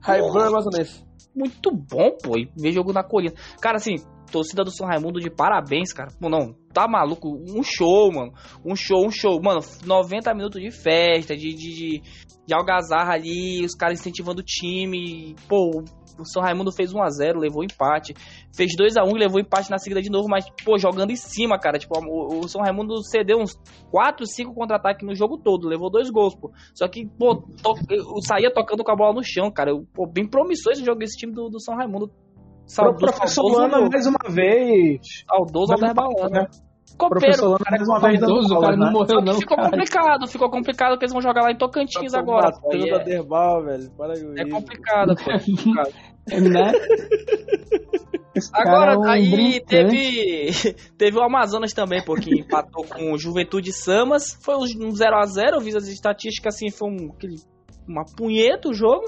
S2: Highbury Amazonense.
S3: muito bom, pô, e ver jogo na colina. Cara, assim, torcida do São Raimundo de parabéns, cara. Pô, não, tá maluco? Um show, mano. Um show, um show. Mano, 90 minutos de festa, de, de, de, de algazarra ali, os caras incentivando o time. Pô, o São Raimundo fez 1x0, levou empate. Fez 2x1 e levou empate na seguida de novo, mas, pô, jogando em cima, cara. Tipo, o, o São Raimundo cedeu uns 4, 5 contra-ataques no jogo todo, levou dois gols, pô. Só que, pô, to, eu saía tocando com a bola no chão, cara. Eu, pô, bem promissor esse jogo, esse time do, do São Raimundo.
S1: Saudoso, professor Lana, mais uma vez.
S3: Saudoso Alder Balana. Né?
S1: Copeiro,
S4: Lana, mais uma vez, o cara não morreu, não.
S3: Ficou
S4: cara.
S3: complicado, ficou complicado porque eles vão jogar lá em Tocantins
S2: Tá
S3: agora. é,
S2: Derbal, velho. Para com
S3: é
S2: isso.
S3: complicado, pô. é *laughs* complicado.
S4: É, né? Cara
S3: Agora,
S4: é um
S3: aí
S4: brincante.
S3: teve, *laughs* teve o Amazonas também, pô, que empatou com o Juventude Samas. Foi um 0x0, eu vi as estatísticas assim, foi um, aquele, uma punheta o jogo.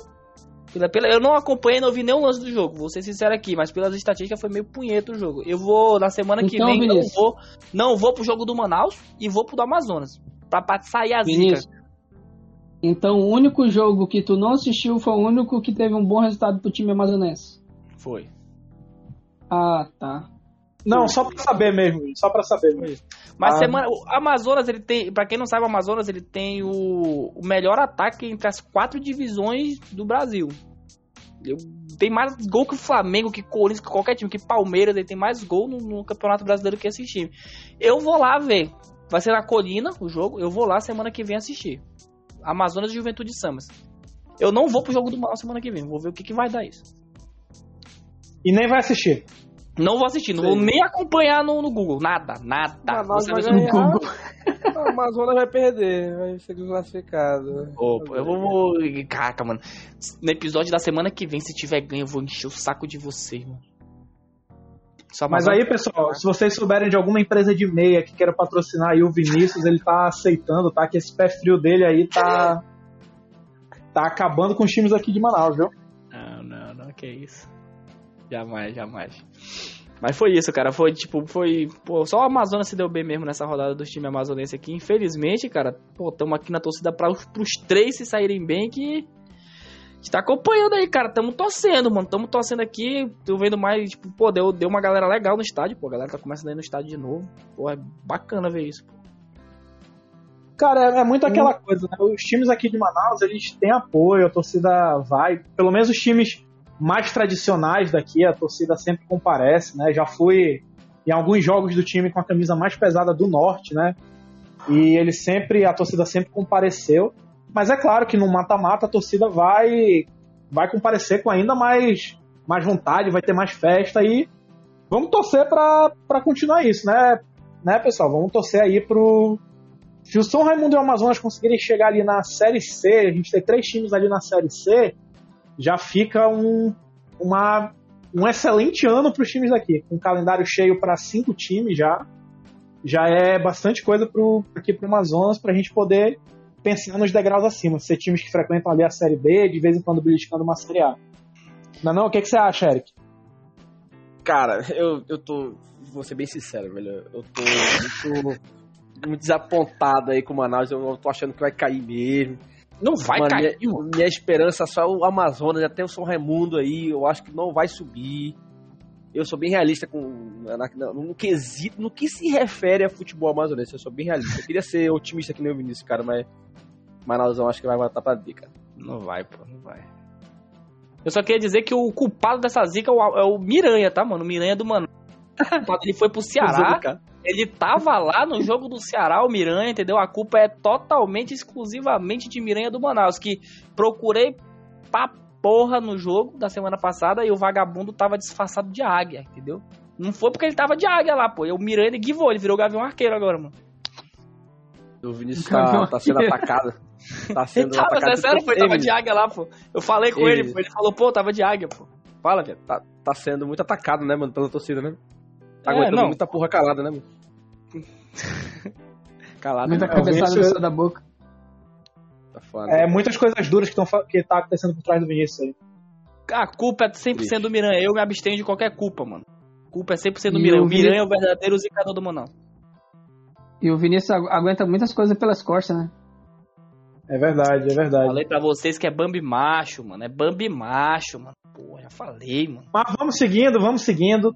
S3: Pela, pela, eu não acompanhei, não vi nenhum lance do jogo, vou ser sincero aqui, mas pelas estatísticas foi meio punheta o jogo. Eu vou, na semana que
S4: Então,
S3: vem, não
S4: Vinícius.
S3: vou, não vou pro jogo do Manaus e vou pro do Amazonas. Pra, pra sair a zica.
S4: Vinícius. Então, o único jogo que tu não assistiu foi o único que teve um bom resultado pro time amazonense.
S3: Foi.
S4: Ah, tá.
S1: Não, só pra saber mesmo, só pra saber mesmo.
S3: Mas
S1: Ah.
S3: semana, o Amazonas, ele tem, pra quem não sabe, o Amazonas, ele tem o, o melhor ataque entre as quatro divisões do Brasil. Tem mais gol que o Flamengo, que Corinthians, que qualquer time, que Palmeiras, ele tem mais gol no, no Campeonato Brasileiro que esse time. Eu vou lá ver. Vai ser na Colina o jogo, eu vou lá semana que vem assistir. Amazonas e Juventude Samas. Eu não vou pro jogo do Manaus semana que vem, vou ver o que, que vai dar isso.
S1: E nem vai assistir.
S3: Não vou assistir, não vou nem acompanhar no, no Google. Nada, nada. Você
S2: vai
S3: vai ver-
S2: ganhar. O Amazonas vai perder, vai ser classificado.
S3: Pô, pô, eu vou. Caraca, mano. No episódio da semana que vem, se tiver ganho, eu vou encher o saco de vocês, mano.
S1: Mas aí, pessoal, se vocês souberem de alguma empresa de meia que queira patrocinar aí o Vinícius, ele tá aceitando, tá? Que esse pé frio dele aí tá. tá acabando com os times aqui de Manaus, viu?
S3: Não, não, não, que isso. Jamais, jamais. Mas foi isso, cara. Foi tipo, foi. Pô, só o Amazonas se deu bem mesmo nessa rodada dos times amazonenses aqui. Infelizmente, cara, pô, tamo aqui na torcida pra, pros três se saírem bem que. A gente tá acompanhando aí, cara. Tamo torcendo, mano. Tamo torcendo aqui. Tô vendo mais, tipo, pô, deu, deu uma galera legal no estádio, pô. A galera tá começando a ir no estádio de novo. Pô, é bacana ver isso.
S1: Cara, é, é muito aquela coisa, né? Os times aqui de Manaus, eles têm apoio, a torcida vai. Pelo menos os times mais tradicionais daqui, a torcida sempre comparece, né? Já fui em alguns jogos do time com a camisa mais pesada do norte, né? E ele sempre, a torcida sempre compareceu. Mas é claro que no mata-mata a torcida vai vai comparecer com ainda mais, mais vontade, vai ter mais festa e vamos torcer pra continuar isso, né? Né, pessoal? Vamos torcer aí pro, se o São Raimundo e o Amazonas conseguirem chegar ali na Série C, a gente tem três times ali na Série C, já fica um, uma, um excelente ano para os times daqui. Com um calendário cheio para cinco times já. Já é bastante coisa pro, aqui para o Amazonas para a gente poder pensar nos degraus acima. Ser times que frequentam ali a Série B, de vez em quando beliscando uma Série A. Não, é não? O que, que você acha, Eric?
S2: Cara, eu, eu tô. Vou ser bem sincero, velho. Eu tô muito, muito desapontado aí com o Manaus. Eu tô achando que vai cair mesmo.
S3: Não vai
S2: Mano,
S3: cair,
S2: minha,
S3: mano.
S2: minha esperança só é o Amazonas, até o São Raimundo aí. Eu acho que não vai subir. Eu sou bem realista com na- na- no quesito, no que se refere a futebol amazonense. Eu sou bem realista. Eu queria ser otimista que nem o Vinícius, cara, mas Manausão acho que vai matar pra D, cara.
S3: Não vai, pô, não vai. Eu só queria dizer que o culpado dessa zica é o, é o Miranha, tá, mano? O Miranha do Mano. Ele foi pro Ceará, ele tava lá no jogo do Ceará, o Miranha, entendeu? A culpa é totalmente, exclusivamente de Miranha do Manaus, que procurei pra porra no jogo da semana passada e o vagabundo tava disfarçado de águia, entendeu? Não foi porque ele tava de águia lá, pô. E o Miranha ele guivou, ele virou Gavião Arqueiro agora, mano.
S2: O Vinícius tá, tá sendo atacado. Tá
S3: Ele *laughs*
S2: sendo
S3: tava,
S2: atacado.
S3: é sério, pô, ele tava de águia lá, pô. Eu falei com
S2: Ei,
S3: ele, pô. Ele falou, pô, tava de águia, pô. Fala, velho.
S2: Tá, tá sendo muito atacado, né, mano, pela torcida, né? Tá
S3: É,
S2: aguentando
S3: não.
S2: muita porra calada, né, mano? *laughs*
S3: Calado.
S4: Muita
S1: É, o
S4: cabeçada no
S1: Vinícius-
S4: céu da boca.
S2: Tá foda.
S1: É muitas coisas duras que, tão, fa- que tá acontecendo por trás do Vinícius aí.
S3: A culpa é 100% do Miranha. Eu me abstenho de qualquer culpa, mano. A culpa é 100% do
S4: E
S3: Miranha.
S4: o
S3: O Miranha é o verdadeiro zicador do Manaus.
S4: E o Vinícius agu- aguenta muitas coisas pelas costas, né?
S1: É verdade, é verdade.
S3: Falei pra vocês que é Bambi macho, mano. É Bambi macho, mano. Pô, já falei, mano.
S1: Mas vamos seguindo, vamos seguindo.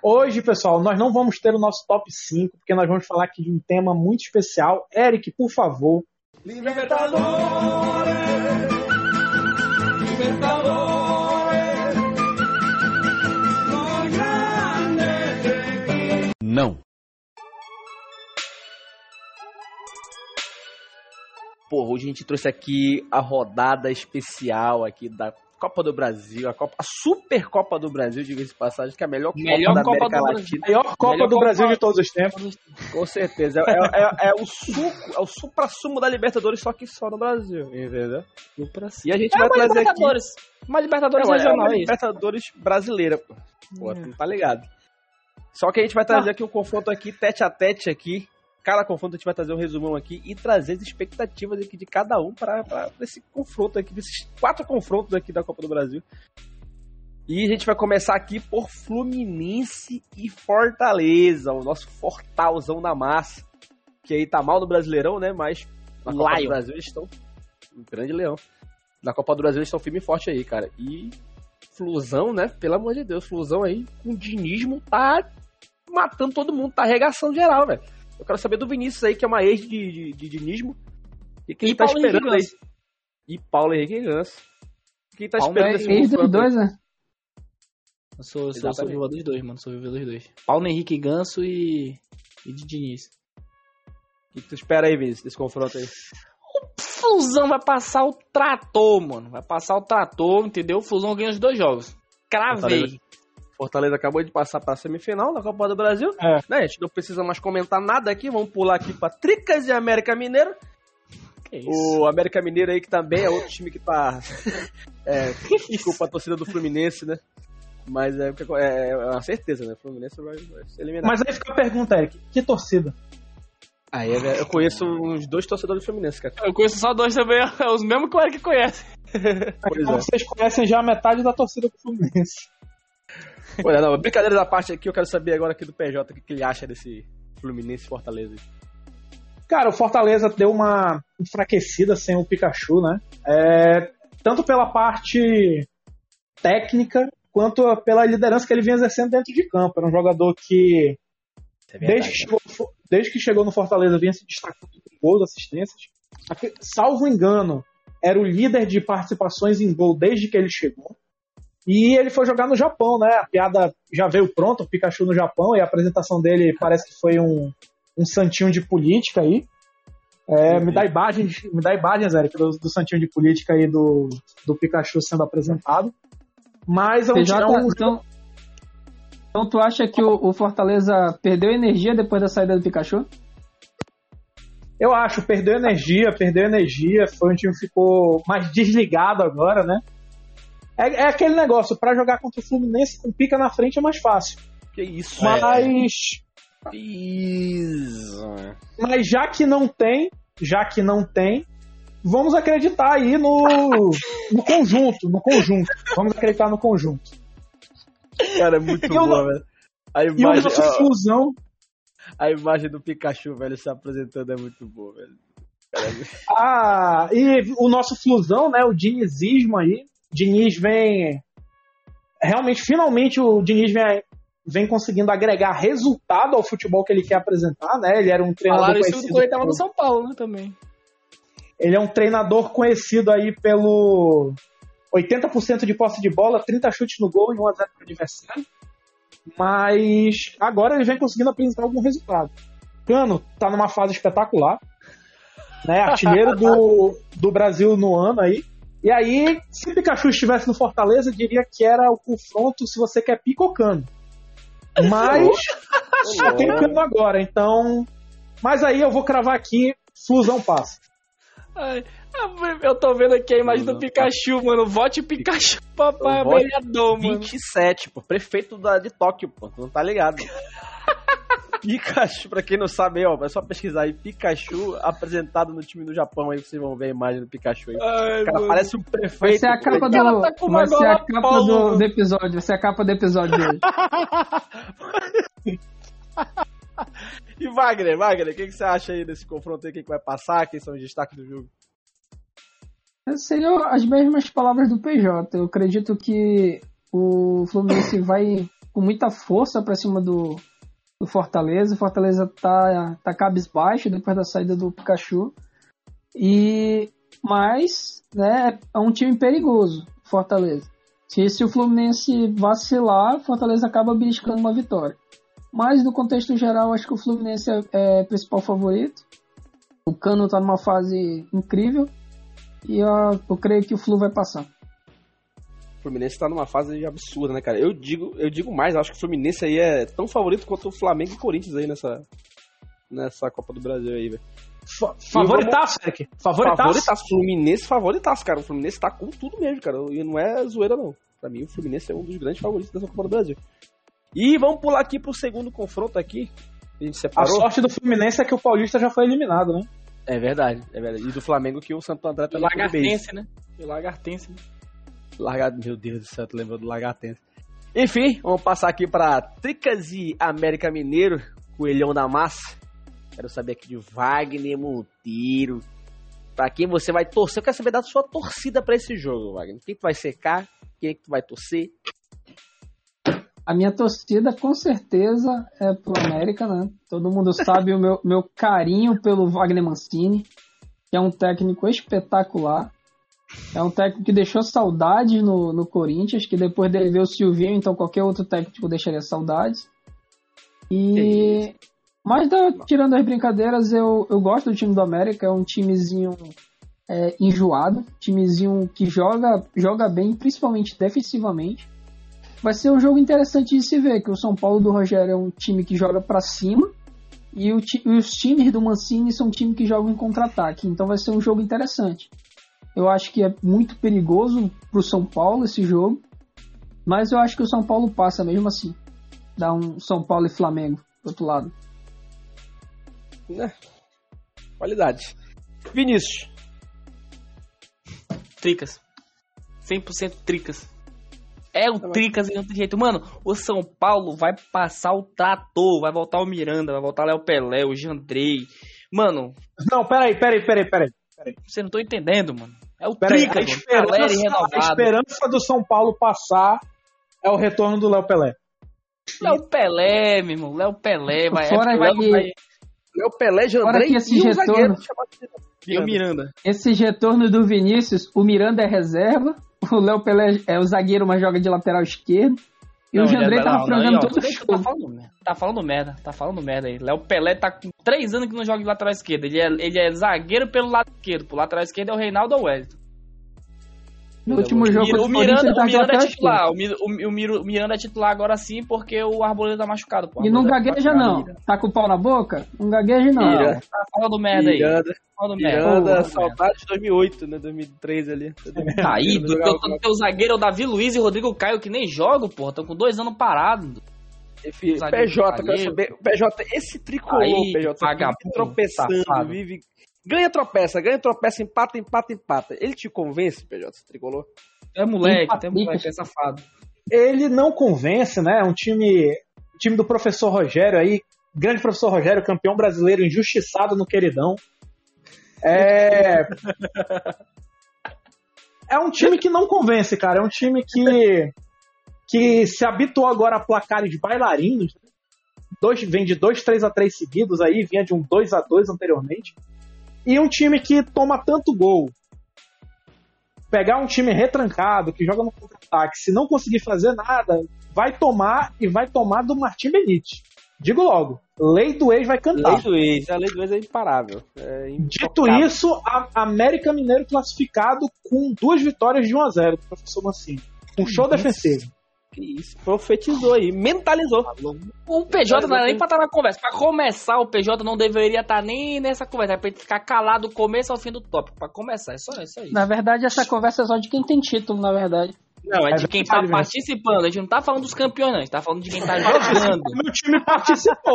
S1: Hoje, pessoal, nós não vamos ter o nosso top 5, porque nós vamos falar aqui de um tema muito especial. Eric, por favor.
S3: Não.
S2: Pô, hoje a gente trouxe aqui a rodada especial aqui da Copa do Brasil, a, Copa, a Super Copa do Brasil, diga-se de passagem, que é a melhor,
S3: Melhor
S2: Copa da América Latina.
S1: Maior Copa
S3: Melhor
S1: do
S3: Copa-
S1: Brasil de todos os tempos.
S2: Com certeza. É, é- é- é o suco, é o supra-sumo da Libertadores, só que só no Brasil, entendeu? E a gente
S3: É
S2: vai
S3: uma
S2: trazer aqui...
S3: Libertadores. Uma Libertadores
S2: É, é
S3: regional,
S2: uma
S3: é.
S2: Libertadores brasileira, pô. Não tá ligado. Só que a gente vai trazer aqui um confronto aqui, tete a tete aqui. Cada confronto a gente vai trazer um resumão aqui e trazer as expectativas aqui de cada um para esse confronto aqui, desses quatro confrontos aqui da Copa do Brasil. E a gente vai começar aqui por Fluminense e Fortaleza, o nosso fortalzão da massa. Que aí tá mal no Brasileirão, né? Mas na Copa do
S3: Lion.
S2: Brasil eles estão. Um grande leão. Na Copa do Brasil eles estão firme e forte aí, cara. E Flusão, né? Pelo amor de Deus, Flusão aí, com dinismo, tá matando todo mundo, tá arregaçando geral, velho. Eu quero saber do Vinícius aí, que é uma ex de, de, de dinismo. O que, que ele
S3: E
S2: tá
S3: Paulo
S2: esperando aí?
S3: Henrique
S2: E Paulo Henrique Ganso. O que ele tá
S3: Paulo
S2: esperando
S3: Henrique
S2: desse
S4: Ex dos dois, né?
S3: Eu sou, eu sou, sou viúva dos dois, mano. Sou viúva dos dois. Paulo Henrique Ganso e. e de Diniz.
S2: O que tu espera aí, Vinícius, desse confronto aí?
S3: Fusão vai passar o trator, mano. Vai passar o trator, entendeu? Fusão ganha os dois jogos. Cravei.
S2: Fortaleza. Acabou de passar pra semifinal da Copa do Brasil.
S1: É.
S2: Né, a gente não precisa mais comentar nada aqui. Vamos pular aqui pra Tricas e América Mineiro.
S3: Que isso?
S2: O América Mineiro aí que também é outro time que tá. *laughs* é, desculpa a torcida do Fluminense, né? Mas é, é, é uma certeza, né? O Fluminense vai, vai ser eliminado.
S1: Mas aí fica a pergunta, Eric. Que torcida?
S2: Aí é- eu conheço uns dois torcedores do Fluminense, cara.
S3: Eu conheço só dois também, *laughs* é os mesmos que o Eric conhece.
S2: Pois
S1: Então
S2: é.
S1: vocês conhecem já a metade da torcida do Fluminense.
S2: Pois é, não, brincadeira da parte aqui, eu quero saber agora aqui do PJ o que, que ele acha desse Fluminense Fortaleza.
S1: Cara, o Fortaleza deu uma enfraquecida sem o Pikachu, né? É, tanto pela parte técnica quanto pela liderança que ele vinha exercendo dentro de campo. Era um jogador que, desde que, chegou, no For- desde que chegou no Fortaleza, vinha se destacando com gols, assistências. Salvo engano, era o líder de participações em gol desde que ele chegou. E ele foi jogar no Japão, né? A piada já veio pronta, o Pikachu no Japão, e a apresentação dele parece que foi um, um santinho de política aí. É, me dá imagens, me dá imagens, Eric, do, do santinho de política aí do, do Pikachu sendo apresentado. Mas é um,
S4: PJ,
S1: é um-
S4: então, então tu acha que o, o Fortaleza perdeu energia depois da saída do Pikachu?
S1: eu acho, perdeu energia, perdeu energia, foi um time que ficou mais desligado agora, né? É, é aquele negócio, pra jogar contra o Fluminense com pica na frente é mais fácil.
S2: Que isso,
S1: Mas,
S2: Isso.
S1: mas já que não tem, já que não tem, vamos acreditar aí no, no conjunto, no conjunto. Vamos acreditar no conjunto.
S2: Cara, é muito
S1: no-
S2: velho. A
S1: E o
S2: imagem,
S1: nosso
S2: a,
S1: fusão,
S2: a imagem do Pikachu, velho, se apresentando é muito boa, velho. Cara, é-
S1: Ah, e o nosso flusão, né? O dinizismo aí. Diniz vem. Realmente, finalmente, o Diniz vem, vem conseguindo agregar resultado ao futebol que ele quer apresentar, né? Ele era um treinador
S3: Falaram isso quando ele tava no São Paulo, né, também.
S1: Ele é um treinador conhecido aí pelo 80% de posse de bola, 30 chutes no gol e 1 a 0 para o adversário. Mas agora ele vem conseguindo apresentar algum resultado. Cano tá numa fase espetacular. Né, artilheiro do, do Brasil no ano aí. E aí, se o Pikachu estivesse no Fortaleza, eu diria que era o confronto se você quer cano. Mas só tem cano agora, então. Mas aí eu vou cravar aqui, Flusão passa.
S3: Ai, eu tô vendo aqui a imagem do
S2: Não,
S3: Pikachu, mano. Vote Pikachu, papai, vereador, mano.
S2: 27, pô. Prefeito da, de Tóquio, pô. Tu não tá ligado. Pikachu, pra quem não sabe, ó, é só pesquisar aí. Pikachu apresentado no time do Japão aí, vocês vão ver a imagem do Pikachu aí.
S3: Ai,
S2: O cara
S3: mano.
S2: parece um prefeito.
S4: Vai ser a capa do,
S3: tá
S4: vai ser a capa do, do episódio. Vai ser a capa do episódio de hoje. *laughs*
S2: E Wagner, Wagner, o que, que você acha aí desse confronto aí? Quem que vai passar? Quem são os destaques do jogo?
S4: Seriam as mesmas palavras do PJ. Eu acredito que o Fluminense vai com muita força para cima do, do Fortaleza. O Fortaleza tá, tá cabisbaixo depois da saída do Pikachu. E mas né, é um time perigoso, Fortaleza. Se, se o Fluminense vacilar, Fortaleza acaba beliscando uma vitória. Mas no contexto geral, acho que o Fluminense é, é principal favorito. O Cano está numa fase incrível e eu, eu creio que o Flu vai passar.
S2: O Fluminense tá numa fase absurda, né, cara? Eu digo, eu digo mais, acho que o Fluminense aí é tão favorito quanto o Flamengo e Corinthians aí nessa, nessa Copa do Brasil aí, velho.
S1: Fa- Favoritaço, Eric. Favoritaço.
S2: Favoritaço, Fluminense favoritaço, cara. O Fluminense tá com tudo mesmo, cara. E não é zoeira, não. Pra mim, o Fluminense é um dos grandes favoritos dessa Copa do Brasil. E vamos pular aqui pro segundo confronto aqui. A gente
S1: A
S2: separou.
S1: sorte do Fluminense é que o Paulista já foi eliminado, né?
S2: É verdade, é verdade. E do Flamengo que o Santo André tá
S3: O. Lagartense, né? O Lagartense. né?
S2: Largado, meu Deus do céu, tu lembrou do Lagartense. Enfim, vamos passar aqui pra Tricas e América Mineiro, Coelhão da Massa. Quero saber aqui de Wagner Monteiro. Pra quem você vai torcer, eu quero saber da sua torcida pra esse jogo, Wagner. Quem tu vai secar? Quem é que tu vai torcer?
S4: A minha torcida, com certeza, é pro América, né? Todo mundo *laughs* sabe o meu, meu carinho pelo Wagner Mancini, que é um técnico espetacular. É um técnico que deixou saudades no, no Corinthians, que depois dele ver o Silvinho, então qualquer outro técnico deixaria saudades. E. Mas da- tirando as brincadeiras, eu, eu gosto do time do América, é um timezinho é, enjoado, timezinho que joga, joga bem, principalmente defensivamente. Vai ser um jogo interessante de se ver, que o São Paulo do Rogério é um time que joga pra cima e, o e os times do Mancini são um time que jogam em contra-ataque. Então vai ser um jogo interessante. Eu acho que é muito perigoso pro São Paulo esse jogo, mas eu acho que o São Paulo passa mesmo assim. Dá um São Paulo e Flamengo do outro lado.
S2: Né? Qualidade. Vinícius.
S3: Tricas. 100% tricas. É o tricas e não tem jeito. Mano, o São Paulo vai passar o trator. Vai voltar o Miranda, vai voltar o Léo Pelé, o Jandrei. Mano,
S1: Não, peraí, peraí, peraí, peraí.
S3: Você não tô entendendo, mano. É o
S1: peraí.
S3: tricas,
S1: A
S3: mano. Galera
S1: esperança, a esperança do São Paulo passar é o retorno do Léo Pelé.
S3: Léo Pelé, meu irmão. Léo Pelé. Vai,
S4: Fora
S3: é, vai,
S4: que-
S3: vai,
S2: Léo Pelé,
S4: Fora
S2: Jandrei
S4: que esse
S2: e
S4: retorno-
S2: zagueiro
S3: e o Miranda.
S4: Esse retorno do Vinícius, o Miranda é reserva, o Léo Pelé é o zagueiro, mas joga de lateral esquerdo. E
S3: Não,
S4: o Jandrei
S3: ele-
S4: tava
S3: não,
S4: todo o
S3: deixa- Tá falando merda. Tá falando merda. Tá falando merda aí. Léo Pelé tá com 3 anos que não joga de lateral esquerdo. Ele é, ele é zagueiro pelo lado esquerdo. Pro lateral esquerdo é o Reinaldo ou o Wellington.
S4: No último jogo
S3: o
S4: o
S3: Miranda,
S4: ele
S3: o Miranda é titular. O, o, o Mir- o Miranda é titular agora sim porque o Arboleda tá machucado. Pô.
S4: E não
S3: Arboleda tá
S4: gagueja não. Tá com o pau na boca? Não gagueja não.
S2: Mira.
S3: Tá falando merda aí.
S2: Miranda,
S3: Tá falando merda.
S2: Saudade de 2008, né? 2003 ali.
S3: Tá aí, do
S2: Jogava
S3: teu, do teu zagueiro é o Davi Luiz e Rodrigo Caio que nem jogam, porra. Estão com dois anos parados. Zagueiro
S2: PJ, quero saber. PJ, esse tricolor,
S3: Aí,
S2: PJ, tropeçando, vive. Ganha, tropeça, ganha, tropeça, empata, empata, empata. Ele te convence, PJ, tricolor?
S3: É moleque,
S4: Empatica.
S3: tem moleque, é safado.
S1: Ele não convence, né? É um time, time do professor Rogério aí, grande professor Rogério, campeão brasileiro, injustiçado no queridão. É. É um time que não convence, cara. É um time que que se habituou agora a placares bailarinos. Dois, vem de 2, 3 a 3 seguidos aí, vinha de um 2 a 2 anteriormente. E um time que toma tanto gol. Pegar um time retrancado, que joga no contra-ataque, se não conseguir fazer nada, vai tomar e vai tomar do Martim Benítez. Digo logo, lei do ex vai cantar.
S2: Lei do ex, a lei do ex é imparável. É
S1: Dito isso, a América Mineiro classificado com duas vitórias de 1 a 0 do professor Mancini. Um show defensivo.
S2: Que isso, profetizou aí, mentalizou.
S3: O PJ não era nem pra estar na conversa. Pra começar, o PJ não deveria estar nem nessa conversa. É pra ele ficar calado do começo ao fim do tópico. Pra começar, é só isso aí.
S4: Na verdade, essa conversa é só de quem tem título, na verdade.
S3: Não, é de
S1: É
S3: quem tá
S1: mesmo.
S3: participando. A gente não tá falando dos campeões, não. A gente tá falando de quem tá *laughs* jogando.
S1: Meu time participou.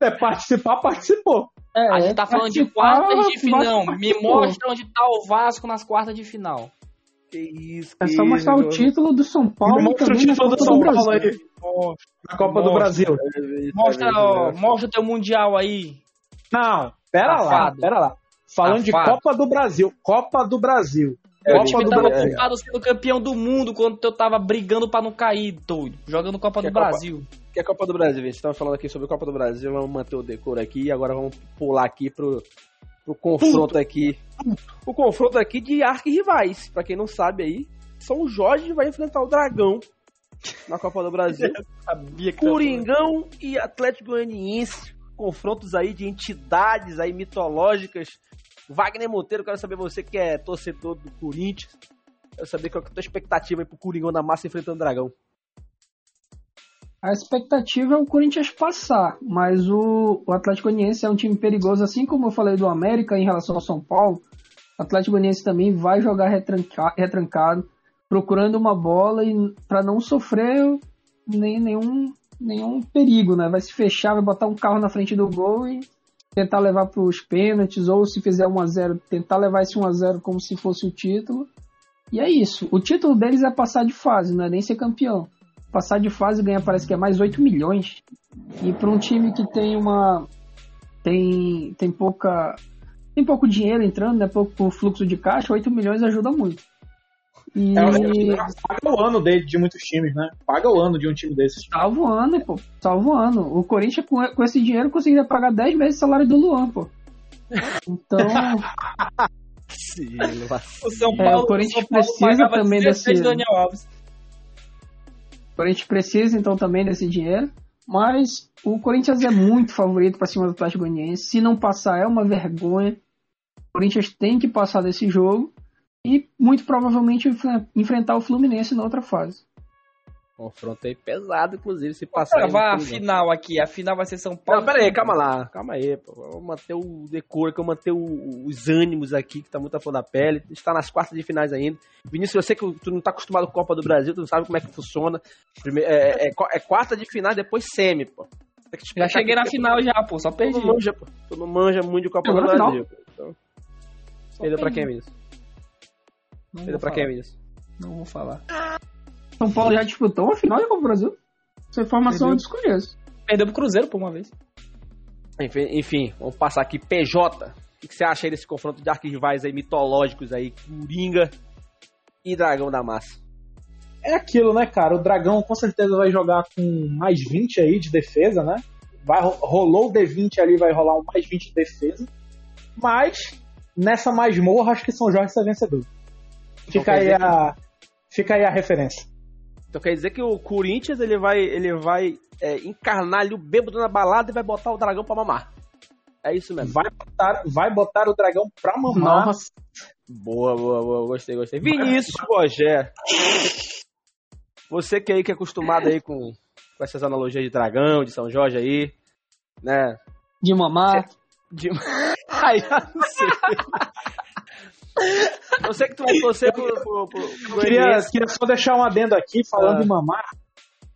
S1: É, participar, participou.
S4: É,
S3: A gente tá falando de quartas de final. Me mostra onde tá o Vasco nas quartas de final.
S2: Que isso,
S4: É
S2: que
S4: só mostrar o
S2: isso.
S4: título do São Paulo
S1: Mostra o título
S4: Copa
S1: do São Paulo
S4: Brasil.
S1: aí. Na Copa do. Brasil.
S3: Mostra, ó, mostra teu mundial aí.
S1: Não, pera lá,
S3: Safado.
S1: pera lá. Falando de
S3: Safado.
S1: Copa do Brasil. Copa do Brasil. É,
S3: o
S2: Copa
S3: time
S2: do
S3: tava
S2: Brasil.
S3: ocupado sendo campeão do mundo quando eu tava brigando pra não cair, doido. Jogando Copa
S2: Que
S3: do
S2: é Copa-
S3: Brasil.
S2: Que é a Copa do Brasil, gente. Estamos falando aqui sobre a Copa do Brasil, vamos manter o decoro aqui e agora vamos pular aqui pro, pro confronto aqui. O confronto aqui de arquirrivais. Pra quem não sabe aí, São Jorge vai enfrentar o Dragão na Copa do Brasil. *laughs* Coringão e Atlético Goianiense. Confrontos aí de entidades aí mitológicas. Wagner Monteiro, quero saber você que é torcedor do Corinthians. Quero saber qual é a tua expectativa aí pro Coringão da Massa enfrentando o Dragão.
S4: A expectativa é o Corinthians passar, mas o, o Atlético Goianiense é um time perigoso, assim como eu falei do América em relação ao São Paulo. O Atlético Goianiense também vai jogar retranca- retrancado, procurando uma bola e para não sofrer nem, nenhum, nenhum perigo, né? Vai se fechar, vai botar um carro na frente do gol e tentar levar para os pênaltis, ou se fizer 1 a 0 tentar levar esse 1 a 0 como se fosse o título. E é isso. O título deles é passar de fase, não é nem ser campeão passar de fase ganha parece que é mais 8 milhões. E para um time que tem uma tem tem pouca tem pouco dinheiro entrando, né, pouco fluxo de caixa, 8 milhões ajuda muito. E
S1: É, paga o ano dele de muitos times, né? Paga o ano de um time desses.
S4: tá voando, pô, tá voando. O Corinthians com, com esse dinheiro conseguiria pagar 10 vezes o salário do Luan, pô. Então, *laughs*
S2: Sim,
S3: O São
S4: É,
S3: Paulo,
S4: o Corinthians
S3: São Paulo
S4: precisa também
S3: 16
S4: desse-
S3: Daniel Alves.
S4: O Corinthians precisa então também desse dinheiro. Mas o Corinthians é muito favorito para cima do Atlético Goianiense. Se não passar, é uma vergonha. O Corinthians tem que passar desse jogo e muito provavelmente enfre- enfrentar o Fluminense na outra fase.
S2: Confronto aí pesado, inclusive, se passar.
S3: Cara, vai a final aqui. A final vai ser São Paulo.
S2: Não, pera aí, calma lá, calma aí, pô. Vamos manter o decoro, que eu manter o- os ânimos aqui, que tá muito a flor da pele. A gente tá nas quartas de finais ainda. Vinícius, eu sei que tu não tá acostumado com a Copa do Brasil, tu não sabe como é que funciona. Primeiro, é, é, é quarta de final, depois semi, pô. Tem que te
S3: Já cheguei na final já, pô. Só
S2: Tu
S3: perdi.
S2: não manja, pô. Tu não manja muito de Copa
S4: Chegou
S2: do. Brasil. Então, perdeu pra quem, Vinícius? Perdeu
S3: vou
S2: pra
S3: falar.
S2: quem, Vinícius?
S3: Não vou falar.
S4: São Paulo já disputou uma final da Copa do Brasil? Essa informação eu desconheço.
S3: Perdeu pro Cruzeiro por uma vez.
S2: Enfim, enfim, vamos passar aqui. PJ, o que você acha aí desse confronto de arquirrivais aí mitológicos aí? Coringa e Dragão da Massa.
S1: É aquilo, né, cara? O Dragão com certeza vai jogar com mais 20 aí de defesa, né? Vai, rolou o D20 ali, vai rolar um mais 20 de defesa. Mas, nessa masmorra, acho que São Jorge é vencedor. Fica aí a. Fica aí a referência.
S2: Então quer dizer que o Corinthians ele vai, ele vai é, encarnar ali o bêbado na balada e vai botar o dragão pra mamar. É isso mesmo.
S1: Vai botar, vai botar o dragão pra mamar.
S4: Nossa.
S2: Boa, boa, boa. Gostei, gostei. Vinícius Bogé. Você que aí que é acostumado aí com, com essas analogias de dragão, de São Jorge aí, né?
S4: De mamar.
S2: De... *laughs* Ai, eu não sei. Eu sei que tu vai torcer pro, pro, pro, pro
S1: Queria, queria só deixar um adendo aqui, falando
S2: Ah.
S1: em mamar.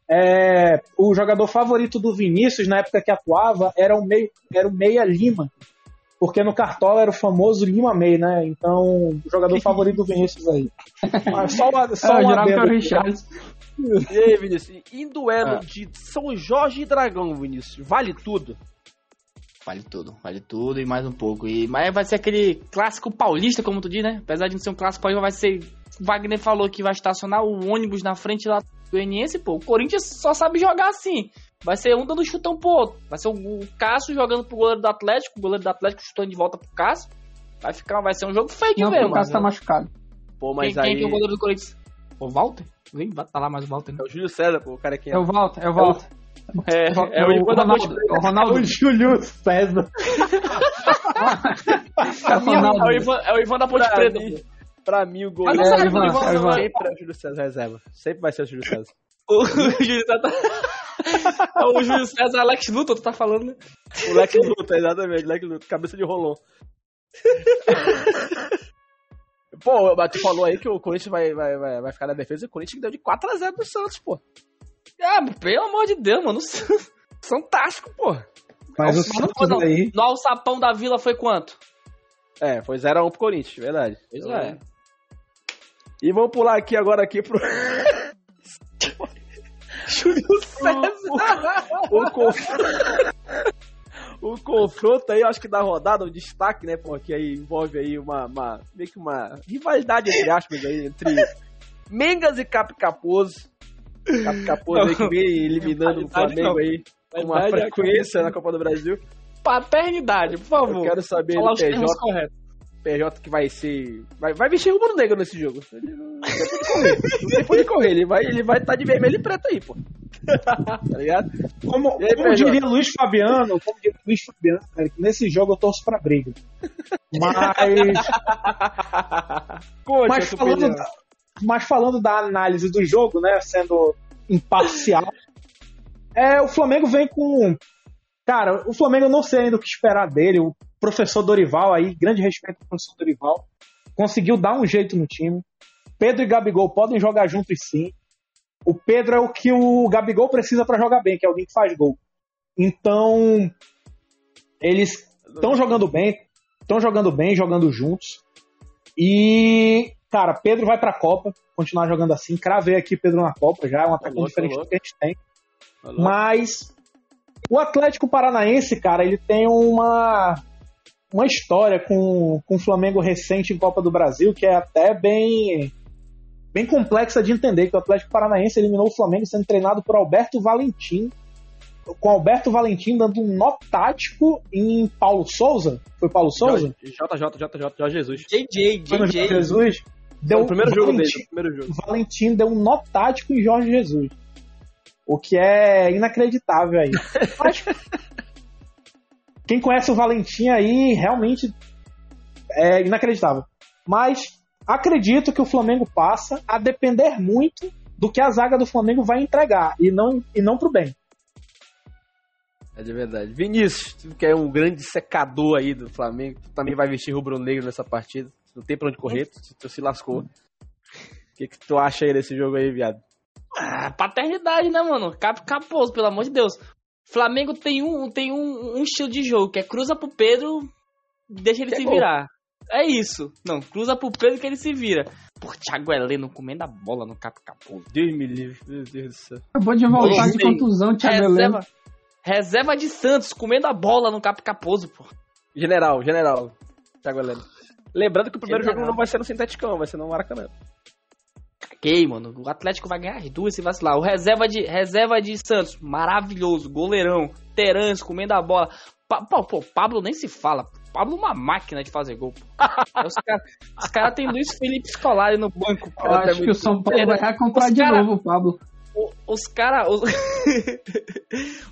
S1: É, o jogador favorito do Vinícius na época que atuava era o, meio, era o Meia Lima. Porque no Cartola era o famoso Lima May, né? Então, o jogador *laughs* favorito do Vinícius aí. Mas só, uma- *laughs* só
S4: eu
S1: um adendo.
S4: Richard.
S2: E aí, Vinícius? Em duelo
S3: Ah.
S2: de São Jorge e Dragão, Vinícius, vale tudo?
S3: Vale tudo, vale tudo e mais um pouco. E, mas vai ser aquele clássico paulista, como tu diz, né? Apesar de não ser um clássico paulista, vai ser. Wagner falou que vai estacionar o ônibus na frente lá do Goianiense, pô. O Corinthians só sabe jogar assim. Vai ser um dando chutão pro outro. Vai ser o, o Cássio jogando pro goleiro do Atlético, o goleiro do Atlético chutando de volta pro Cássio. Vai ficar, vai ser um jogo fake
S4: Não, porque
S3: mesmo.
S4: o Cássio tá
S3: mano.
S4: machucado.
S2: Pô,
S3: Quem,
S2: mas
S3: quem
S2: aí...
S3: que é o goleiro do Corinthians? O Walter? Vem, vai tá lá mais o Walter. Né?
S2: É o Júlio César, pô, o cara que
S4: É o Walter, é o Walter.
S3: É,
S4: É, o,
S3: Ivan da
S4: Ronaldo.
S3: Ponte-
S4: É o Ronaldo.
S1: O Júlio César. *laughs*
S4: É o Ronaldo.
S3: É o Ivan, é o Ivan da Ponte
S2: Pra
S3: Preta.
S2: mim, pra mim, o gol
S3: Mas não
S4: É, Ivan,
S3: do Ivan,
S4: é, Ivan.
S3: é.
S2: sempre é o Júlio César reserva. Sempre vai ser o Júlio César. *laughs*
S3: O Júlio César tá... *laughs* É o Júlio César Alex Luthor, tu tá falando, né?
S2: O Lex Luta, exatamente, Lex Luta, cabeça de rolão. pô, mas tu falou aí que o Corinthians vai, vai, vai, vai ficar na defesa e o Corinthians deu de 4x0 do Santos, pô.
S3: Ah, pelo amor de Deus, mano. *laughs*
S2: Fantástico, pô.
S1: Mas o Santos
S3: não.
S1: aí.
S3: No alçapão da vila foi quanto?
S2: É, foi 0x1 pro Corinthians, verdade.
S3: Pois é.
S2: E vamos pular aqui agora aqui pro. *laughs* Júlio César! O, conf... o confronto aí, eu acho que da rodada, o destaque, né, porque aí envolve aí uma, uma meio que uma rivalidade, entre aspas, aí, entre *laughs* Mengas e Cap Caposo. Cap Caposo aí que vem eliminando o Flamengo
S3: não.
S2: aí com uma
S3: é
S2: frequência na Copa do Brasil.
S3: Paternidade, por
S2: Eu
S3: favor.
S2: quero saber
S3: Falar
S2: do PJ. PJ que vai ser. Vai, vai vestir rubro negro nesse jogo. Ele não tem por correr. Correr. Ele vai estar ele vai tá de vermelho e preto aí, pô. tá ligado?
S1: Como,
S2: aí,
S1: como diria Luiz Fabiano, como diria Luiz Fabiano, cara, que nesse jogo eu torço pra briga. *laughs* Mas,
S2: Conte
S1: mas, falando da, mas falando da análise do jogo, né, sendo imparcial, *laughs* é, o Flamengo vem com. Cara, o Flamengo eu não sei ainda o que esperar dele. O professor Dorival aí, grande respeito ao professor Dorival, conseguiu dar um jeito no time. Pedro e Gabigol podem jogar juntos sim. O Pedro é o que o Gabigol precisa pra jogar bem, que é alguém que faz gol. Então, eles estão jogando bem, estão jogando bem, jogando juntos. E, cara, Pedro vai pra Copa, continuar jogando assim. Cravei aqui Pedro na Copa já, é um atacante
S2: louco,
S1: diferente
S2: tá
S1: do que a gente tem.
S2: Tá.
S1: Mas o Atlético Paranaense, cara, ele tem uma uma história com, com o Flamengo recente em Copa do Brasil que é até bem bem complexa de entender, que o Atlético Paranaense eliminou o Flamengo sendo treinado por Alberto Valentim, com Alberto Valentim dando um nó tático em Paulo Souza. Foi Paulo Souza?
S2: JJ, JJ, Jorge Jesus.
S3: JJ, JJ.
S1: Jesus? Deu
S2: Foi o primeiro jogo dele.
S1: Valentim,
S2: o Primeiro jogo.
S1: Valentim deu um nó tático em Jorge Jesus. O que é inacreditável aí. *laughs* Mas, quem conhece o Valentim aí realmente é inacreditável. Mas acredito que o Flamengo passa a depender muito do que a zaga do Flamengo vai entregar e não, e não pro bem.
S2: É de verdade. Vinícius, que é um grande secador aí do Flamengo, tu também vai vestir rubro-negro nessa partida. Não tem pra onde correr, tu, tu se lascou. O que, que tu acha aí desse jogo aí, viado?
S3: Ah, paternidade, né, mano? Cap caposo, pelo amor de Deus. Flamengo tem um, tem um, um estilo de jogo que é cruza pro Pedro, deixa ele
S2: Que é
S3: se virar. É isso. Não, cruza pro Pedro que ele se vira. Por Thiago Heleno comendo a bola no Cap Caposo.
S2: Deus me livre, meu Deus do céu.
S4: Acabou de voltar de
S3: Gostei.
S4: contusão, Thiago Heleno.
S3: Reserva, reserva de Santos comendo a bola no Cap Caposo, pô.
S2: General, general. Thiago Heleno. Lembrando que o primeiro jogo não vai ser no Sinteticão, vai ser no Maracanã.
S3: Caguei, mano. O Atlético vai ganhar as duas se vacilar. O reserva de, reserva de Santos, maravilhoso. Goleirão. Terãs comendo a bola. Pa, pô, pô, Pablo nem se fala. Pablo é uma máquina de fazer gol. pô. Os *laughs* caras os cara tem Luiz Felipe Scolari no banco.
S4: Eu acho que o São Paulo vai comprar de
S3: cara-
S4: novo o Pablo.
S3: O- Os caras. *laughs* Os,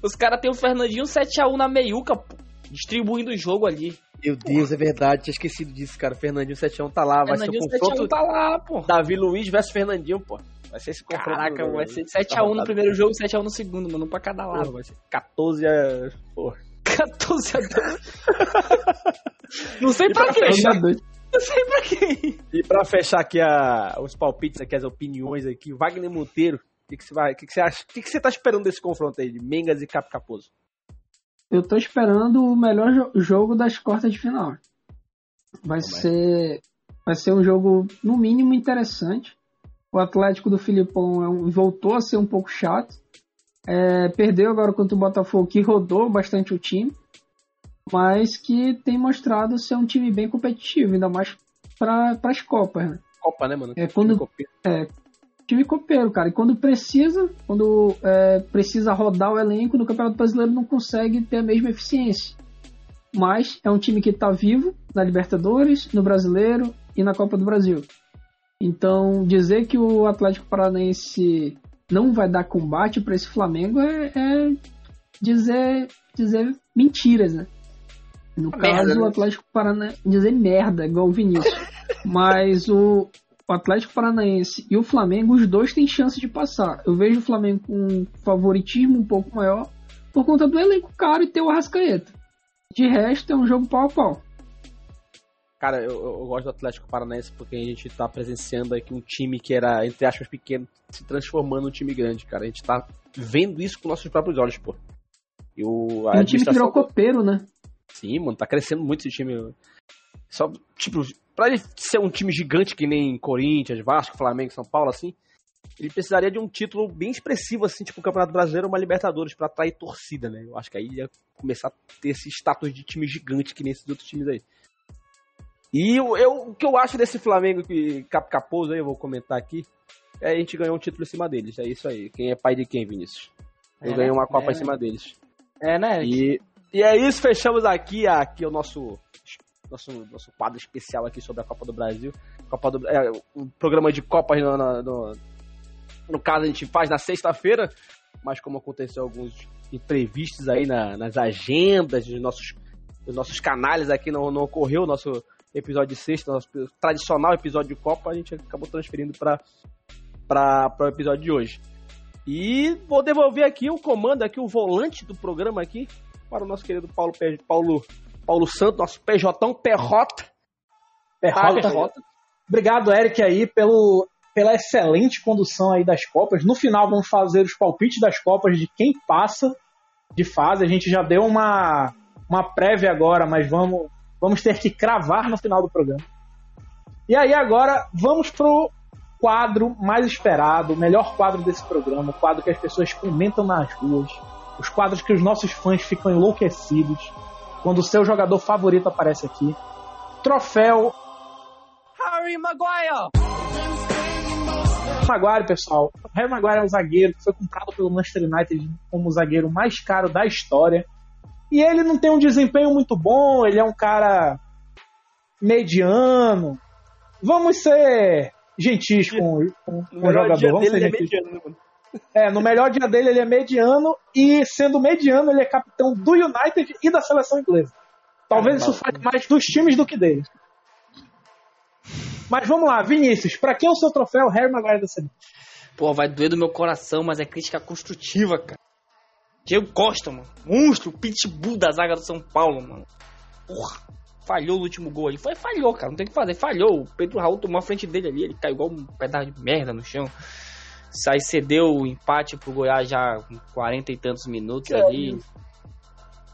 S3: os caras tem o Fernandinho 7x1 na meiuca, pô, distribuindo o jogo ali.
S2: Meu Deus, é verdade, tinha esquecido disso, cara. Fernandinho 7 tá lá, vai ser o confronto
S3: 7x1 tá lá, pô.
S2: Davi Luiz versus Fernandinho, pô. Vai ser esse confronto.
S3: Caraca,
S2: do-
S3: vai ser
S2: da
S3: 7x1 no
S2: rodada.
S3: primeiro jogo, 7x1 no segundo, mano. Um pra cada lado.
S2: vai ser 14 a... Porra.
S3: 14 a 2. Não sei pra
S2: pra
S3: quem. Não sei pra quem.
S2: E pra fechar aqui a, os palpites aqui, as opiniões aqui, Wagner Monteiro, o que, que você vai, o que, que você acha? O que, que você tá esperando desse confronto aí de Mengas e Cap Caposo?
S4: Eu tô esperando o melhor jo- jogo das quartas de final. Vai ser vai ser um jogo no mínimo interessante. O Atlético do Filipão é um- voltou a ser um pouco chato. É, perdeu agora contra o Botafogo, que rodou bastante o time, mas que tem mostrado ser um time bem competitivo, ainda mais para as Copas. Né?
S2: Copa, né, mano?
S4: É, quando-
S2: Copa.
S4: Time copeiro, cara. E quando precisa, quando é, precisa rodar o elenco no Campeonato Brasileiro, não consegue ter a mesma eficiência. Mas é um time que está vivo na Libertadores, no Brasileiro e na Copa do Brasil. Então, dizer que o Atlético Paranaense não vai dar combate para esse Flamengo é, é dizer, dizer mentiras, né? No caso,
S3: Merda, né?
S4: o Atlético Paranaense dizer merda, igual o Vinícius. *laughs* Mas o, o Atlético Paranaense e o Flamengo, os dois têm chance de passar. Eu vejo o Flamengo com um favoritismo um pouco maior por conta do elenco caro e ter o Arrascaeta. De resto, é um jogo pau a pau.
S2: Cara, eu, eu- gosto do Atlético Paranaense porque a gente tá presenciando aqui um time que era, entre aspas, pequeno, se transformando num time grande, cara. A gente tá vendo isso com nossos próprios olhos, pô. E o, a
S4: É um time que virou
S2: administração-
S4: copeiro, né?
S2: Sim, mano, tá crescendo muito esse time. Só, tipo, pra ele ser um time gigante que nem Corinthians, Vasco, Flamengo, São Paulo, assim, ele precisaria de um título bem expressivo, assim, tipo o Campeonato Brasileiro ou uma Libertadores, pra atrair torcida, né? Eu acho que aí ia começar a ter esse status de time gigante que nem esses outros times aí. E eu, eu- o que eu acho desse Flamengo que cap caposo aí, eu vou comentar aqui, é a gente ganhou um título em cima deles. É isso aí. Quem é pai de quem, Vinícius? Eu
S3: É,
S2: ganhei uma
S3: né?
S2: Copa
S3: É,
S2: em cima deles.
S3: É, né?
S2: E, e é isso, fechamos aqui, aqui o nosso, nosso, nosso quadro especial aqui sobre a Copa do Brasil. Copa do, é, o programa de Copas, no, no, no, caso, a gente faz na sexta-feira, mas como aconteceu alguns imprevistos aí na- nas agendas dos nossos, dos nossos canais aqui, não, não ocorreu o nosso episódio de sexta, nosso tradicional episódio de Copa, a gente acabou transferindo para o episódio de hoje. E vou devolver aqui o comando, aqui o volante do programa aqui, para o nosso querido Paulo, Paulo, Paulo Santos, nosso PJ Perrota.
S1: Perrota.
S2: Perrota.
S1: Obrigado, Eric, aí, pelo, pela excelente condução aí das Copas. No final, vamos fazer os palpites das Copas de quem passa de fase. A gente já deu uma, uma prévia agora, mas vamos, vamos ter que cravar no final do programa. E aí, agora, vamos pro quadro mais esperado, o melhor quadro desse programa, o quadro que as pessoas comentam nas ruas, os quadros que os nossos fãs ficam enlouquecidos quando o seu jogador favorito aparece aqui. Troféu
S3: Harry Maguire!
S1: Maguire, pessoal. O Harry Maguire é um zagueiro que foi comprado pelo Manchester United como o zagueiro mais caro da história. E ele não tem um desempenho muito bom, ele é um cara mediano. Vamos ser gentis com, com, com o jogador. Vamos ser
S2: é
S1: gentis.
S2: mediano, né?
S1: É, no melhor dia dele ele é mediano e sendo mediano ele é capitão do United e da seleção inglesa. Talvez isso fale mais dos times do que dele. Mas vamos lá, Vinícius, pra quem é o seu troféu Harry Maguire da semana?
S3: Pô, vai doer do meu coração, mas é crítica construtiva, cara. Diego Costa, mano. Monstro, pitbull da zaga do São Paulo, mano. Porra. Falhou no último gol ali. Foi, falhou, cara. Não tem o que fazer. Falhou. O Pedro Raul tomou a frente dele ali. Ele caiu igual um pedaço de merda no chão. Aí cedeu o empate pro Goiás já com 40 e tantos minutos ali.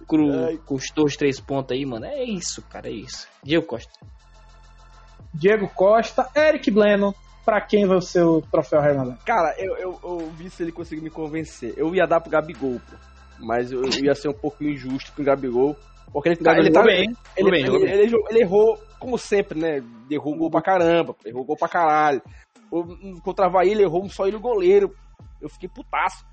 S3: Cru, custou os três pontos aí, mano. É isso, cara. É isso. Diego Costa.
S1: Diego Costa, Eric Bleno, pra quem vai ser o troféu Maguire?
S2: Cara, eu, eu, eu vi se ele conseguir me convencer. Eu ia dar pro Gabigol, pô. Mas eu, eu ia ser um pouco injusto com o Gabigol. Porque ele, tá, ele, tá,
S3: bem.
S2: ele,
S3: bem,
S2: ele, ele ele errou, como sempre, né? Gol pra caramba, errou gol pra caralho. O- Contra a Havaí, ele errou só ele o goleiro. Eu fiquei putaço.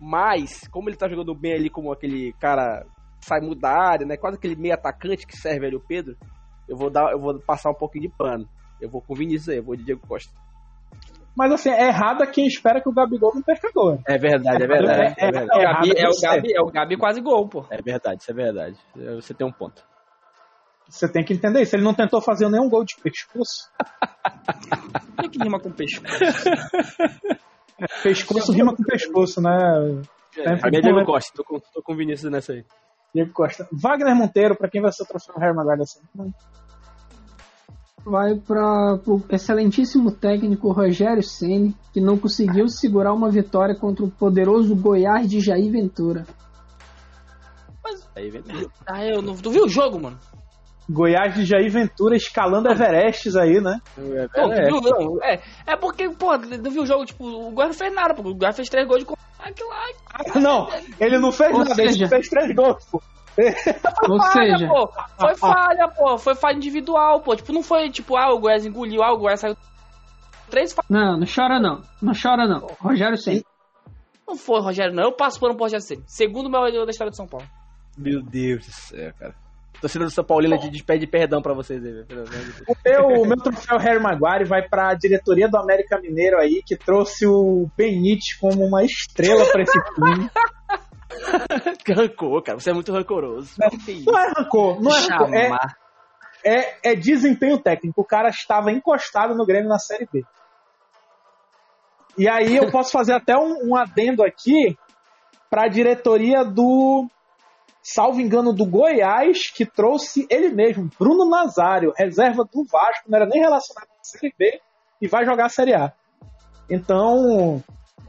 S2: Mas, como ele tá jogando bem ali como aquele cara sai mudar da área, né? Quase aquele meio atacante que serve ali o Pedro, eu vou dar, eu vou passar um pouquinho de pano. Eu vou com o Vinícius aí, eu vou de Diego Costa.
S1: Mas assim, é errado quem espera que o Gabigol não perca gol.
S2: É verdade, é
S1: verdade, é
S3: É,
S1: verdade.
S3: o Gabi, é, o
S1: isso é.
S3: Gabi, é o Gabi quase gol, pô.
S2: É verdade, isso é verdade. Você tem um ponto.
S1: Você tem que entender isso. Ele não tentou fazer nenhum gol de pescoço.
S3: Por que que rima com peixe? *laughs*
S1: Pescoço rima com pescoço, né?
S2: A minha é Diego Costa, tô com, tô com o Vinícius nessa aí.
S1: Diego Costa. Wagner Monteiro, pra quem vai ser o troféu Harry Maguire da semana?
S4: Vai para o excelentíssimo técnico Rogério Ceni, que não conseguiu segurar uma vitória contra o poderoso Goiás de Jair Ventura.
S2: Aí vem
S3: Ah, eu não. Tu viu o jogo, mano?
S1: Goiás de Jair Ventura escalando Everestes aí, né?
S3: Pô, tu viu, não, é, é porque, pô, tu viu o jogo, tipo, o Goiás não fez nada, pô. O Goiás fez três gols de. Aquilo lá.
S1: Ah, não, ele não fez
S4: Ou
S1: nada, ele
S4: seja-
S1: fez três gols, pô.
S4: Ou
S3: falha,
S4: seja,
S3: pô. Foi falha, pô. Foi falha individual, pô. Tipo, não foi tipo, ah, o Goiás engoliu, ah, o Goiás saiu. Três falhas.
S4: não, não chora não, não chora não. Rogério Ceni.
S3: Não foi, Rogério, não. Eu passo por um Rogério Ceni. Segundo melhor jogador da história de São Paulo.
S2: Meu Deus do céu, cara. Torcida do São Paulino te despede perdão pra vocês aí, velho. De.
S1: O meu, o meu troféu Harry Maguire vai pra diretoria do América Mineiro aí, que trouxe o Benítez como uma estrela pra esse time. *laughs*
S2: Que rancor, cara. Você é muito rancoroso. Isso?
S1: Não é rancor, não é rancor. É, é, é desempenho técnico. O cara estava encostado no Grêmio na Série B. E aí eu posso fazer até um, um adendo aqui para a diretoria do, salvo engano, do Goiás, que trouxe ele mesmo, Bruno Nazário, reserva do Vasco, não era nem relacionado com a Série B, e vai jogar a Série A. Então,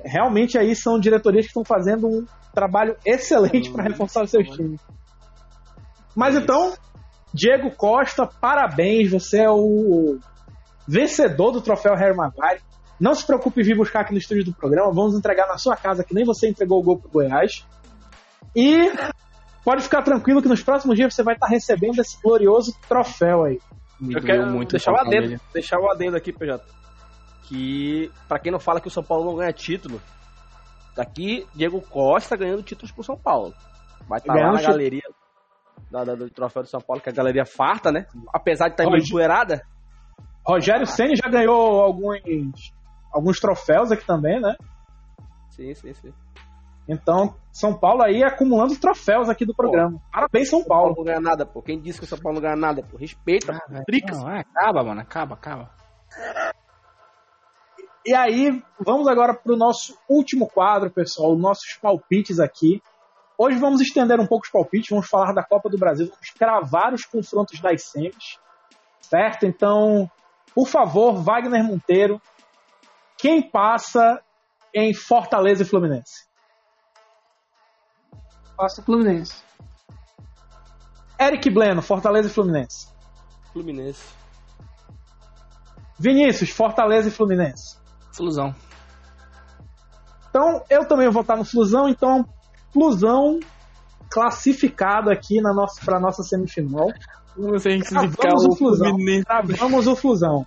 S1: realmente aí são diretorias que estão fazendo um trabalho excelente para reforçar os seus times. Mas então, Diego Costa, parabéns, você é o vencedor do troféu Harry Maguire. Não se preocupe em vir buscar aqui no estúdio do programa. Vamos entregar na sua casa, que nem você entregou o gol pro Goiás. E pode ficar tranquilo que nos próximos dias você vai estar recebendo esse glorioso troféu aí.
S3: Me
S2: Eu quero
S3: muito
S2: deixar o adendo,
S3: família.
S2: deixar o adendo aqui, PJ. Que, pra quem não fala que o São Paulo não ganha título, daqui Diego Costa ganhando títulos pro São Paulo. Vai estar lá
S1: Ganhando
S2: na
S1: título.
S2: galeria da, da- do troféu do São Paulo, que é a galeria farta, né? Apesar de estar
S1: Olha,
S2: empoeirada.
S1: Rogério Ceni já ganhou alguns, alguns troféus aqui também, né?
S2: Sim, sim, sim.
S1: Então, São Paulo aí acumulando troféus aqui do programa. Parabéns, São
S2: São Paulo
S1: Paulo.
S2: não ganha nada, pô. Quem disse que o São Paulo não ganha nada, pô? Respeita,
S3: Ah,
S2: pô. Tricas.
S3: Não, é, acaba, mano. Acaba, acaba.
S1: E aí, vamos agora para o nosso último quadro, pessoal, nossos palpites aqui. Hoje vamos estender um pouco os palpites, vamos falar da Copa do Brasil, vamos cravar os confrontos das semis, certo? Então, por favor, Wagner Monteiro, quem passa em Fortaleza e Fluminense?
S4: Passa o Fluminense.
S1: Eric Bleno, Fortaleza e Fluminense.
S2: Fluminense.
S1: Vinícius, Fortaleza e Fluminense.
S3: Flusão.
S1: Então, eu também vou votar no Flusão, então, Flusão classificado aqui na nossa, para nossa semifinal.
S3: Não sei
S1: Cravamos o Flusão. O Flusão.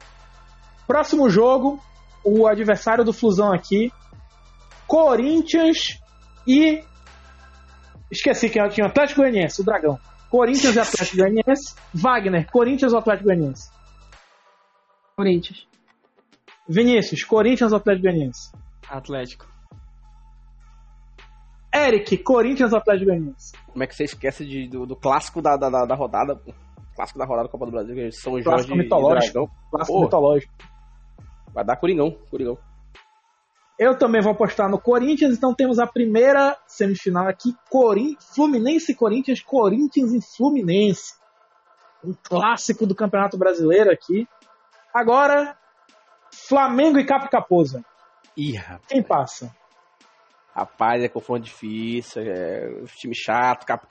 S1: Próximo jogo, o adversário do Flusão aqui, Corinthians e. Esqueci quem tinha Atlético Goianiense, o Dragão. Corinthians e Atlético Goianiense. Wagner, Corinthians ou Atlético Goianiense?
S4: Corinthians.
S1: Vinícius, Corinthians ou Atlético Goianiense?
S3: Atlético.
S1: Eric, Corinthians ou Atlético Goianiense?
S2: Como é que você esquece de- do, do clássico da, da, da- da rodada, pô? Clássico da rodada da Copa do Brasil, que é São Jorge
S1: Clássico
S2: e
S1: mitológico.
S2: Dragão.
S1: Clássico
S2: Pô.
S1: mitológico.
S2: Vai dar Coringão, Coringão.
S1: Eu também vou apostar no Corinthians, então temos a primeira semifinal aqui, Corin... Fluminense e Corinthians, Corinthians e Fluminense. Um clássico do Campeonato Brasileiro aqui. Agora, Flamengo e Capo Capoza.
S2: Ih, rapaz.
S1: Quem passa?
S2: Rapaz, é confronto difícil, é um time chato, capo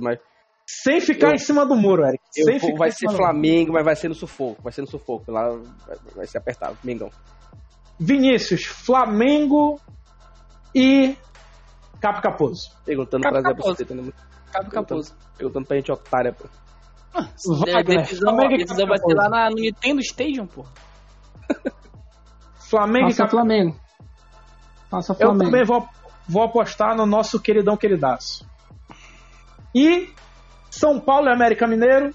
S2: mas
S1: Sem ficar
S2: Eu-
S1: em cima do muro, Eric. Sem ficar
S2: vai ser. Flamengo, mas vai ser no sufoco, vai ser no sufoco, lá vai, vai ser apertado, Mengão.
S1: Vinícius, Flamengo e Capo Caposo.
S2: Perguntando
S3: Capo
S2: pra Zé. Buceta?
S3: Cabo Caposo.
S2: Perguntando pra gente otária, pô.
S1: Wagner,
S3: A decisão,
S1: Flamengo
S3: a
S1: e
S3: decisão
S1: Capo
S3: vai ser lá na, no Nintendo Stadium, pô. *laughs*
S1: Flamengo e Capo
S4: Flamengo. Passa
S1: Eu
S4: Flamengo.
S1: também vou, vou apostar no nosso queridão queridaço. E São Paulo e América Mineiro.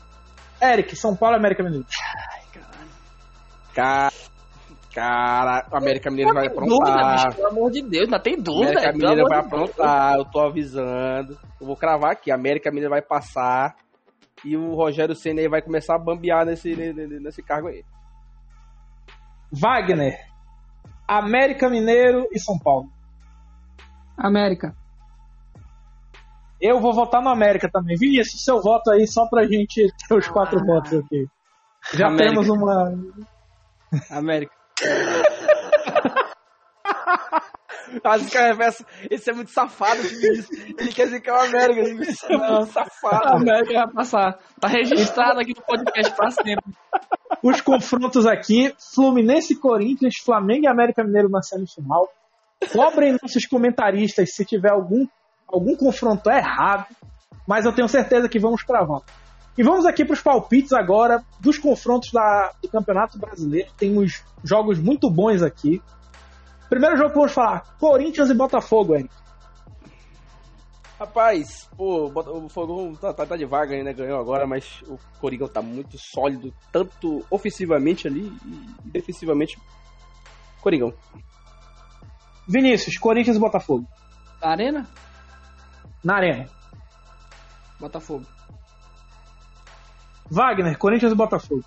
S1: Eric, São Paulo e América Mineiro.
S2: Cara, cara, o América Mineiro vai
S3: Tem dúvida, bicho,
S2: aprontar.
S3: pelo amor de Deus, ainda tem
S2: O
S3: dúvida.
S2: América
S3: pelo
S2: Mineiro vai
S3: de Deus.
S2: aprontar, eu tô avisando. Eu vou cravar aqui, a América Mineiro vai passar e o Rogério Senna aí vai começar a bambear nesse, nesse, nesse cargo aí.
S1: Wagner, América Mineiro e São Paulo.
S4: América.
S1: Eu vou votar no América também. Vinícius, seu voto aí só pra gente ter os quatro
S3: Ah.
S1: votos aqui. Já
S3: América.
S1: temos uma.
S3: América.
S2: Quase que a reversa. Esse é muito safado. Ele quer dizer que é o América, Vinícius é muito
S3: A
S2: safado.
S3: América vai passar. Tá registrado aqui no podcast pra sempre.
S1: Os confrontos aqui: Fluminense e Corinthians, Flamengo e América Mineiro na semifinal. Cobrem nossos comentaristas se tiver algum, algum confronto errado, mas eu tenho certeza que vamos cravar. E vamos aqui para os palpites agora dos confrontos da- do Campeonato Brasileiro. Tem uns jogos muito bons aqui. Primeiro jogo que vamos falar: Corinthians e Botafogo, Eric.
S2: Rapaz, pô, o Fogão tá, tá, tá de vaga ainda, ganhou agora, mas o Coringão tá muito sólido, tanto ofensivamente ali e defensivamente. Coringão.
S1: Vinícius, Corinthians e Botafogo.
S3: Arena?
S1: Na Arena.
S3: Botafogo.
S1: Wagner, Corinthians e Botafogo.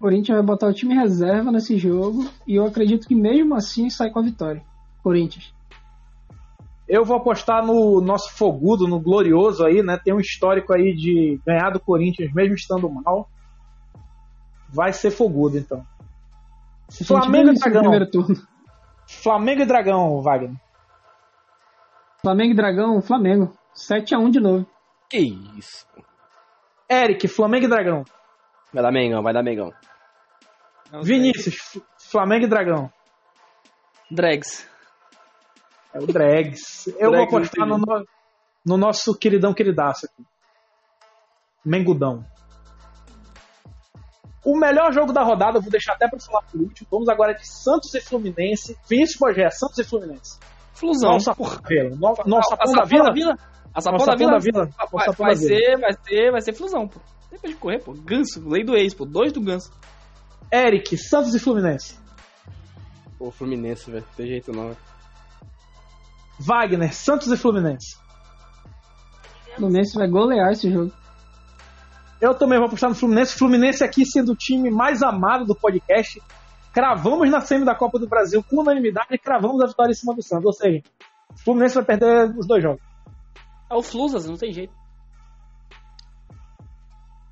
S4: Corinthians vai botar o time reserva nesse jogo e eu acredito que mesmo assim sai com a vitória. Corinthians.
S1: Eu vou apostar no nosso fogudo, no glorioso aí, né? Tem um histórico aí de ganhar do Corinthians mesmo estando mal. Vai ser fogudo, então.
S4: Se
S1: Flamengo e Dragão.
S4: no primeiro turno.
S1: Flamengo e Dragão, Wagner.
S4: Flamengo e Dragão, Flamengo. 7x1 de novo.
S2: Que isso.
S1: Eric, Flamengo e Dragão.
S2: Vai dar Mengão, vai dar Mengão.
S3: Não.
S1: Vinícius, Flamengo e Dragão.
S3: Drags.
S1: É o Drags. Eu
S2: Drags,
S1: vou apostar no, no- no nosso queridão queridaço aqui. Mengudão. O melhor jogo da rodada, eu vou deixar até pra falar por último. Vamos agora de Santos e Fluminense. Vinícius Pogé, Santos e Fluminense.
S3: Flusão.
S1: Nossa, porra, Vila. No- Nossa,
S3: a
S1: Sapão da
S3: Sapão
S1: Vila.
S3: A Sapão
S1: Nossa,
S3: da Vila.
S1: Da Vila.
S3: Vai,
S1: Nossa,
S3: vai
S1: da Vila.
S3: ser, vai ser, vai ser Flusão, pô. Tem pra de correr, pô. Ganso, lei do ex, pô. Dois do Ganso.
S1: Eric, Santos e Fluminense.
S2: Pô, Fluminense, velho. Não tem jeito não. velho.
S1: Wagner, Santos e Fluminense.
S4: Fluminense vai golear esse jogo.
S1: Eu também vou apostar no Fluminense. Fluminense aqui sendo o time mais amado do podcast. Cravamos na semi da Copa do Brasil com unanimidade e cravamos a vitória em cima do Santos. Ou seja, o Fluminense vai perder os dois jogos.
S3: É o Flusas, não tem jeito.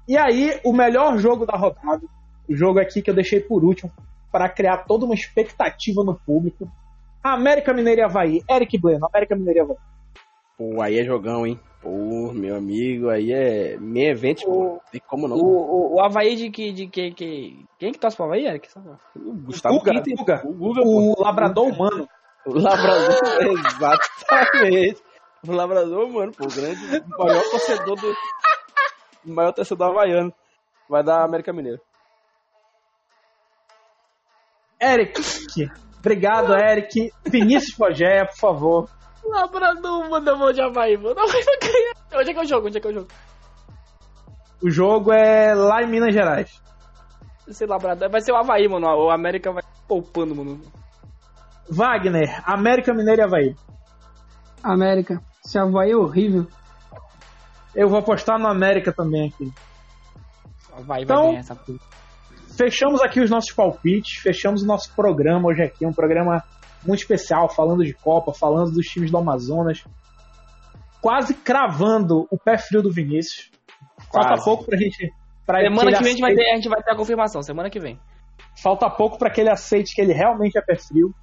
S1: E aí, o melhor jogo da rodada, o jogo aqui que eu deixei por último, para criar toda uma expectativa no público. América Mineira e Havaí. Eric Bueno, América Mineira e Havaí.
S2: Pô, aí é jogão, hein? Pô, meu amigo, aí é meio evento, pô. Tem como não.
S3: O, o, o Havaí de que. De que, que... Quem que torce pro Havaí, Eric?
S2: O Gustavo
S1: Guga, Guga.
S2: O Guga, pô.
S1: O labrador humano.
S2: O Labrador, *laughs* exatamente. O Labrador, mano, pô, o grande, o maior torcedor do. O maior torcedor havaiano. Vai dar América Mineira.
S1: Eric. Obrigado, Eric. Vinícius Pogé, por favor.
S3: Labrador manda mão de Havaí, mano. Havaí vai ganhar. Onde é que é o jogo? Onde é que é o jogo?
S1: O jogo é lá em Minas Gerais.
S3: Esse Labrador. Vai ser o Havaí, mano. O América vai poupando, mano.
S1: Wagner, América Mineira e Havaí.
S4: América. Esse Havaí é horrível.
S1: Eu vou apostar no América também aqui.
S3: Havaí
S1: Então-
S3: vai ganhar essa porra.
S1: Fechamos aqui os nossos palpites, fechamos o nosso programa hoje aqui, um programa muito especial, falando de Copa, falando dos times do Amazonas. Quase cravando o pé frio do Vinícius. Falta
S2: Quase.
S1: pouco pra gente. Pra
S3: Semana
S1: ele
S3: que vem a gente, vai ter, a gente vai ter a confirmação. Semana que vem.
S1: Falta pouco para que ele aceite que ele realmente é pé frio.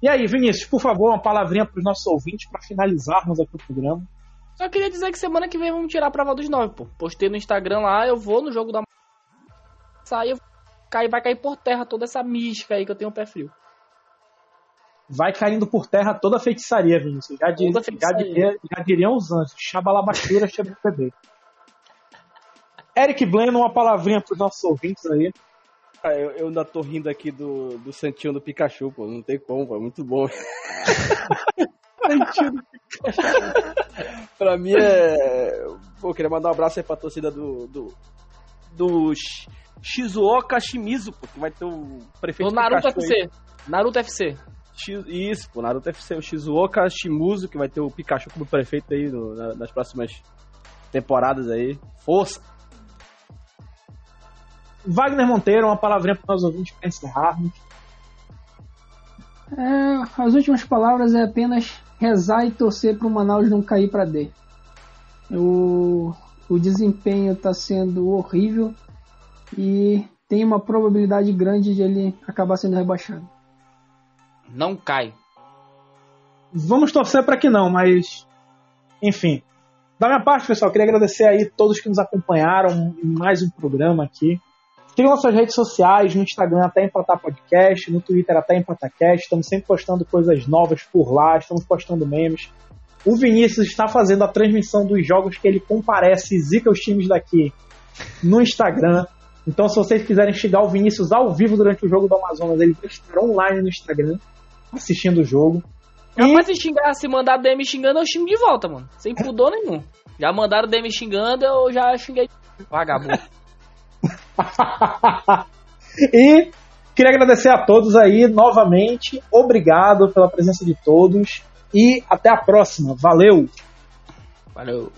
S1: E aí, Vinícius, por favor, uma palavrinha para os nossos ouvintes para finalizarmos aqui o programa.
S3: Só queria dizer que semana que vem vamos tirar a prova dos nove, pô. Postei no Instagram lá, eu vou no jogo da. Sai, eu cai, vai cair por terra toda essa mística aí que eu tenho pé frio.
S1: Vai caindo por terra toda a feitiçaria, Vinícius. Já, di-
S3: Toda
S1: já,
S3: feitiçaria.
S1: diria- já diriam os anjos. Chabalabachura, bebê. Eric Bleno, uma palavrinha para os nossos ouvintes aí.
S2: Ah, eu, eu ainda tô rindo aqui do, do Santinho do Pikachu, pô. Não tem como, pô. É muito bom. *laughs* pra mim é. Pô, queria mandar um abraço aí pra torcida do. do. do Shi- Shizuoka Shimizu, pô, que vai ter o prefeito
S3: No Naruto
S2: Pikachu aí.
S3: FC. Naruto FC.
S2: X- Isso, pô, Naruto FC, o Shizuoka Shimizu, que vai ter o Pikachu como prefeito aí no- na- nas próximas temporadas aí. Força!
S1: Wagner Monteiro, uma palavrinha para os nossos ouvintes para encerrarmos.
S4: É, as últimas palavras é apenas rezar e torcer para o Manaus não cair para D. O, o desempenho está sendo horrível e tem uma probabilidade grande de ele acabar sendo rebaixado.
S3: Não cai.
S1: Vamos torcer para que não, mas. Enfim. Da minha parte, pessoal, queria agradecer aí todos que nos acompanharam em mais um programa aqui. Sigam nossas redes sociais, no Instagram até Empatar Podcast, no Twitter até EmpataCast. Estamos sempre postando coisas novas por lá, estamos postando memes. O Vinícius está fazendo a transmissão dos jogos que ele comparece e zica os times daqui no Instagram. Então, se vocês quiserem chegar o Vinícius ao vivo durante o jogo do Amazonas, ele vai estar online no Instagram assistindo o jogo. E-
S3: Rapaz, se xingar, se mandar DM xingando, eu xingo de volta, mano. Sem pudor nenhum. Já mandaram DM xingando, eu já xinguei. Vagabundo. *laughs*
S1: e queria agradecer a todos aí novamente. Obrigado pela presença de todos. E até a próxima. Valeu!
S3: Valeu.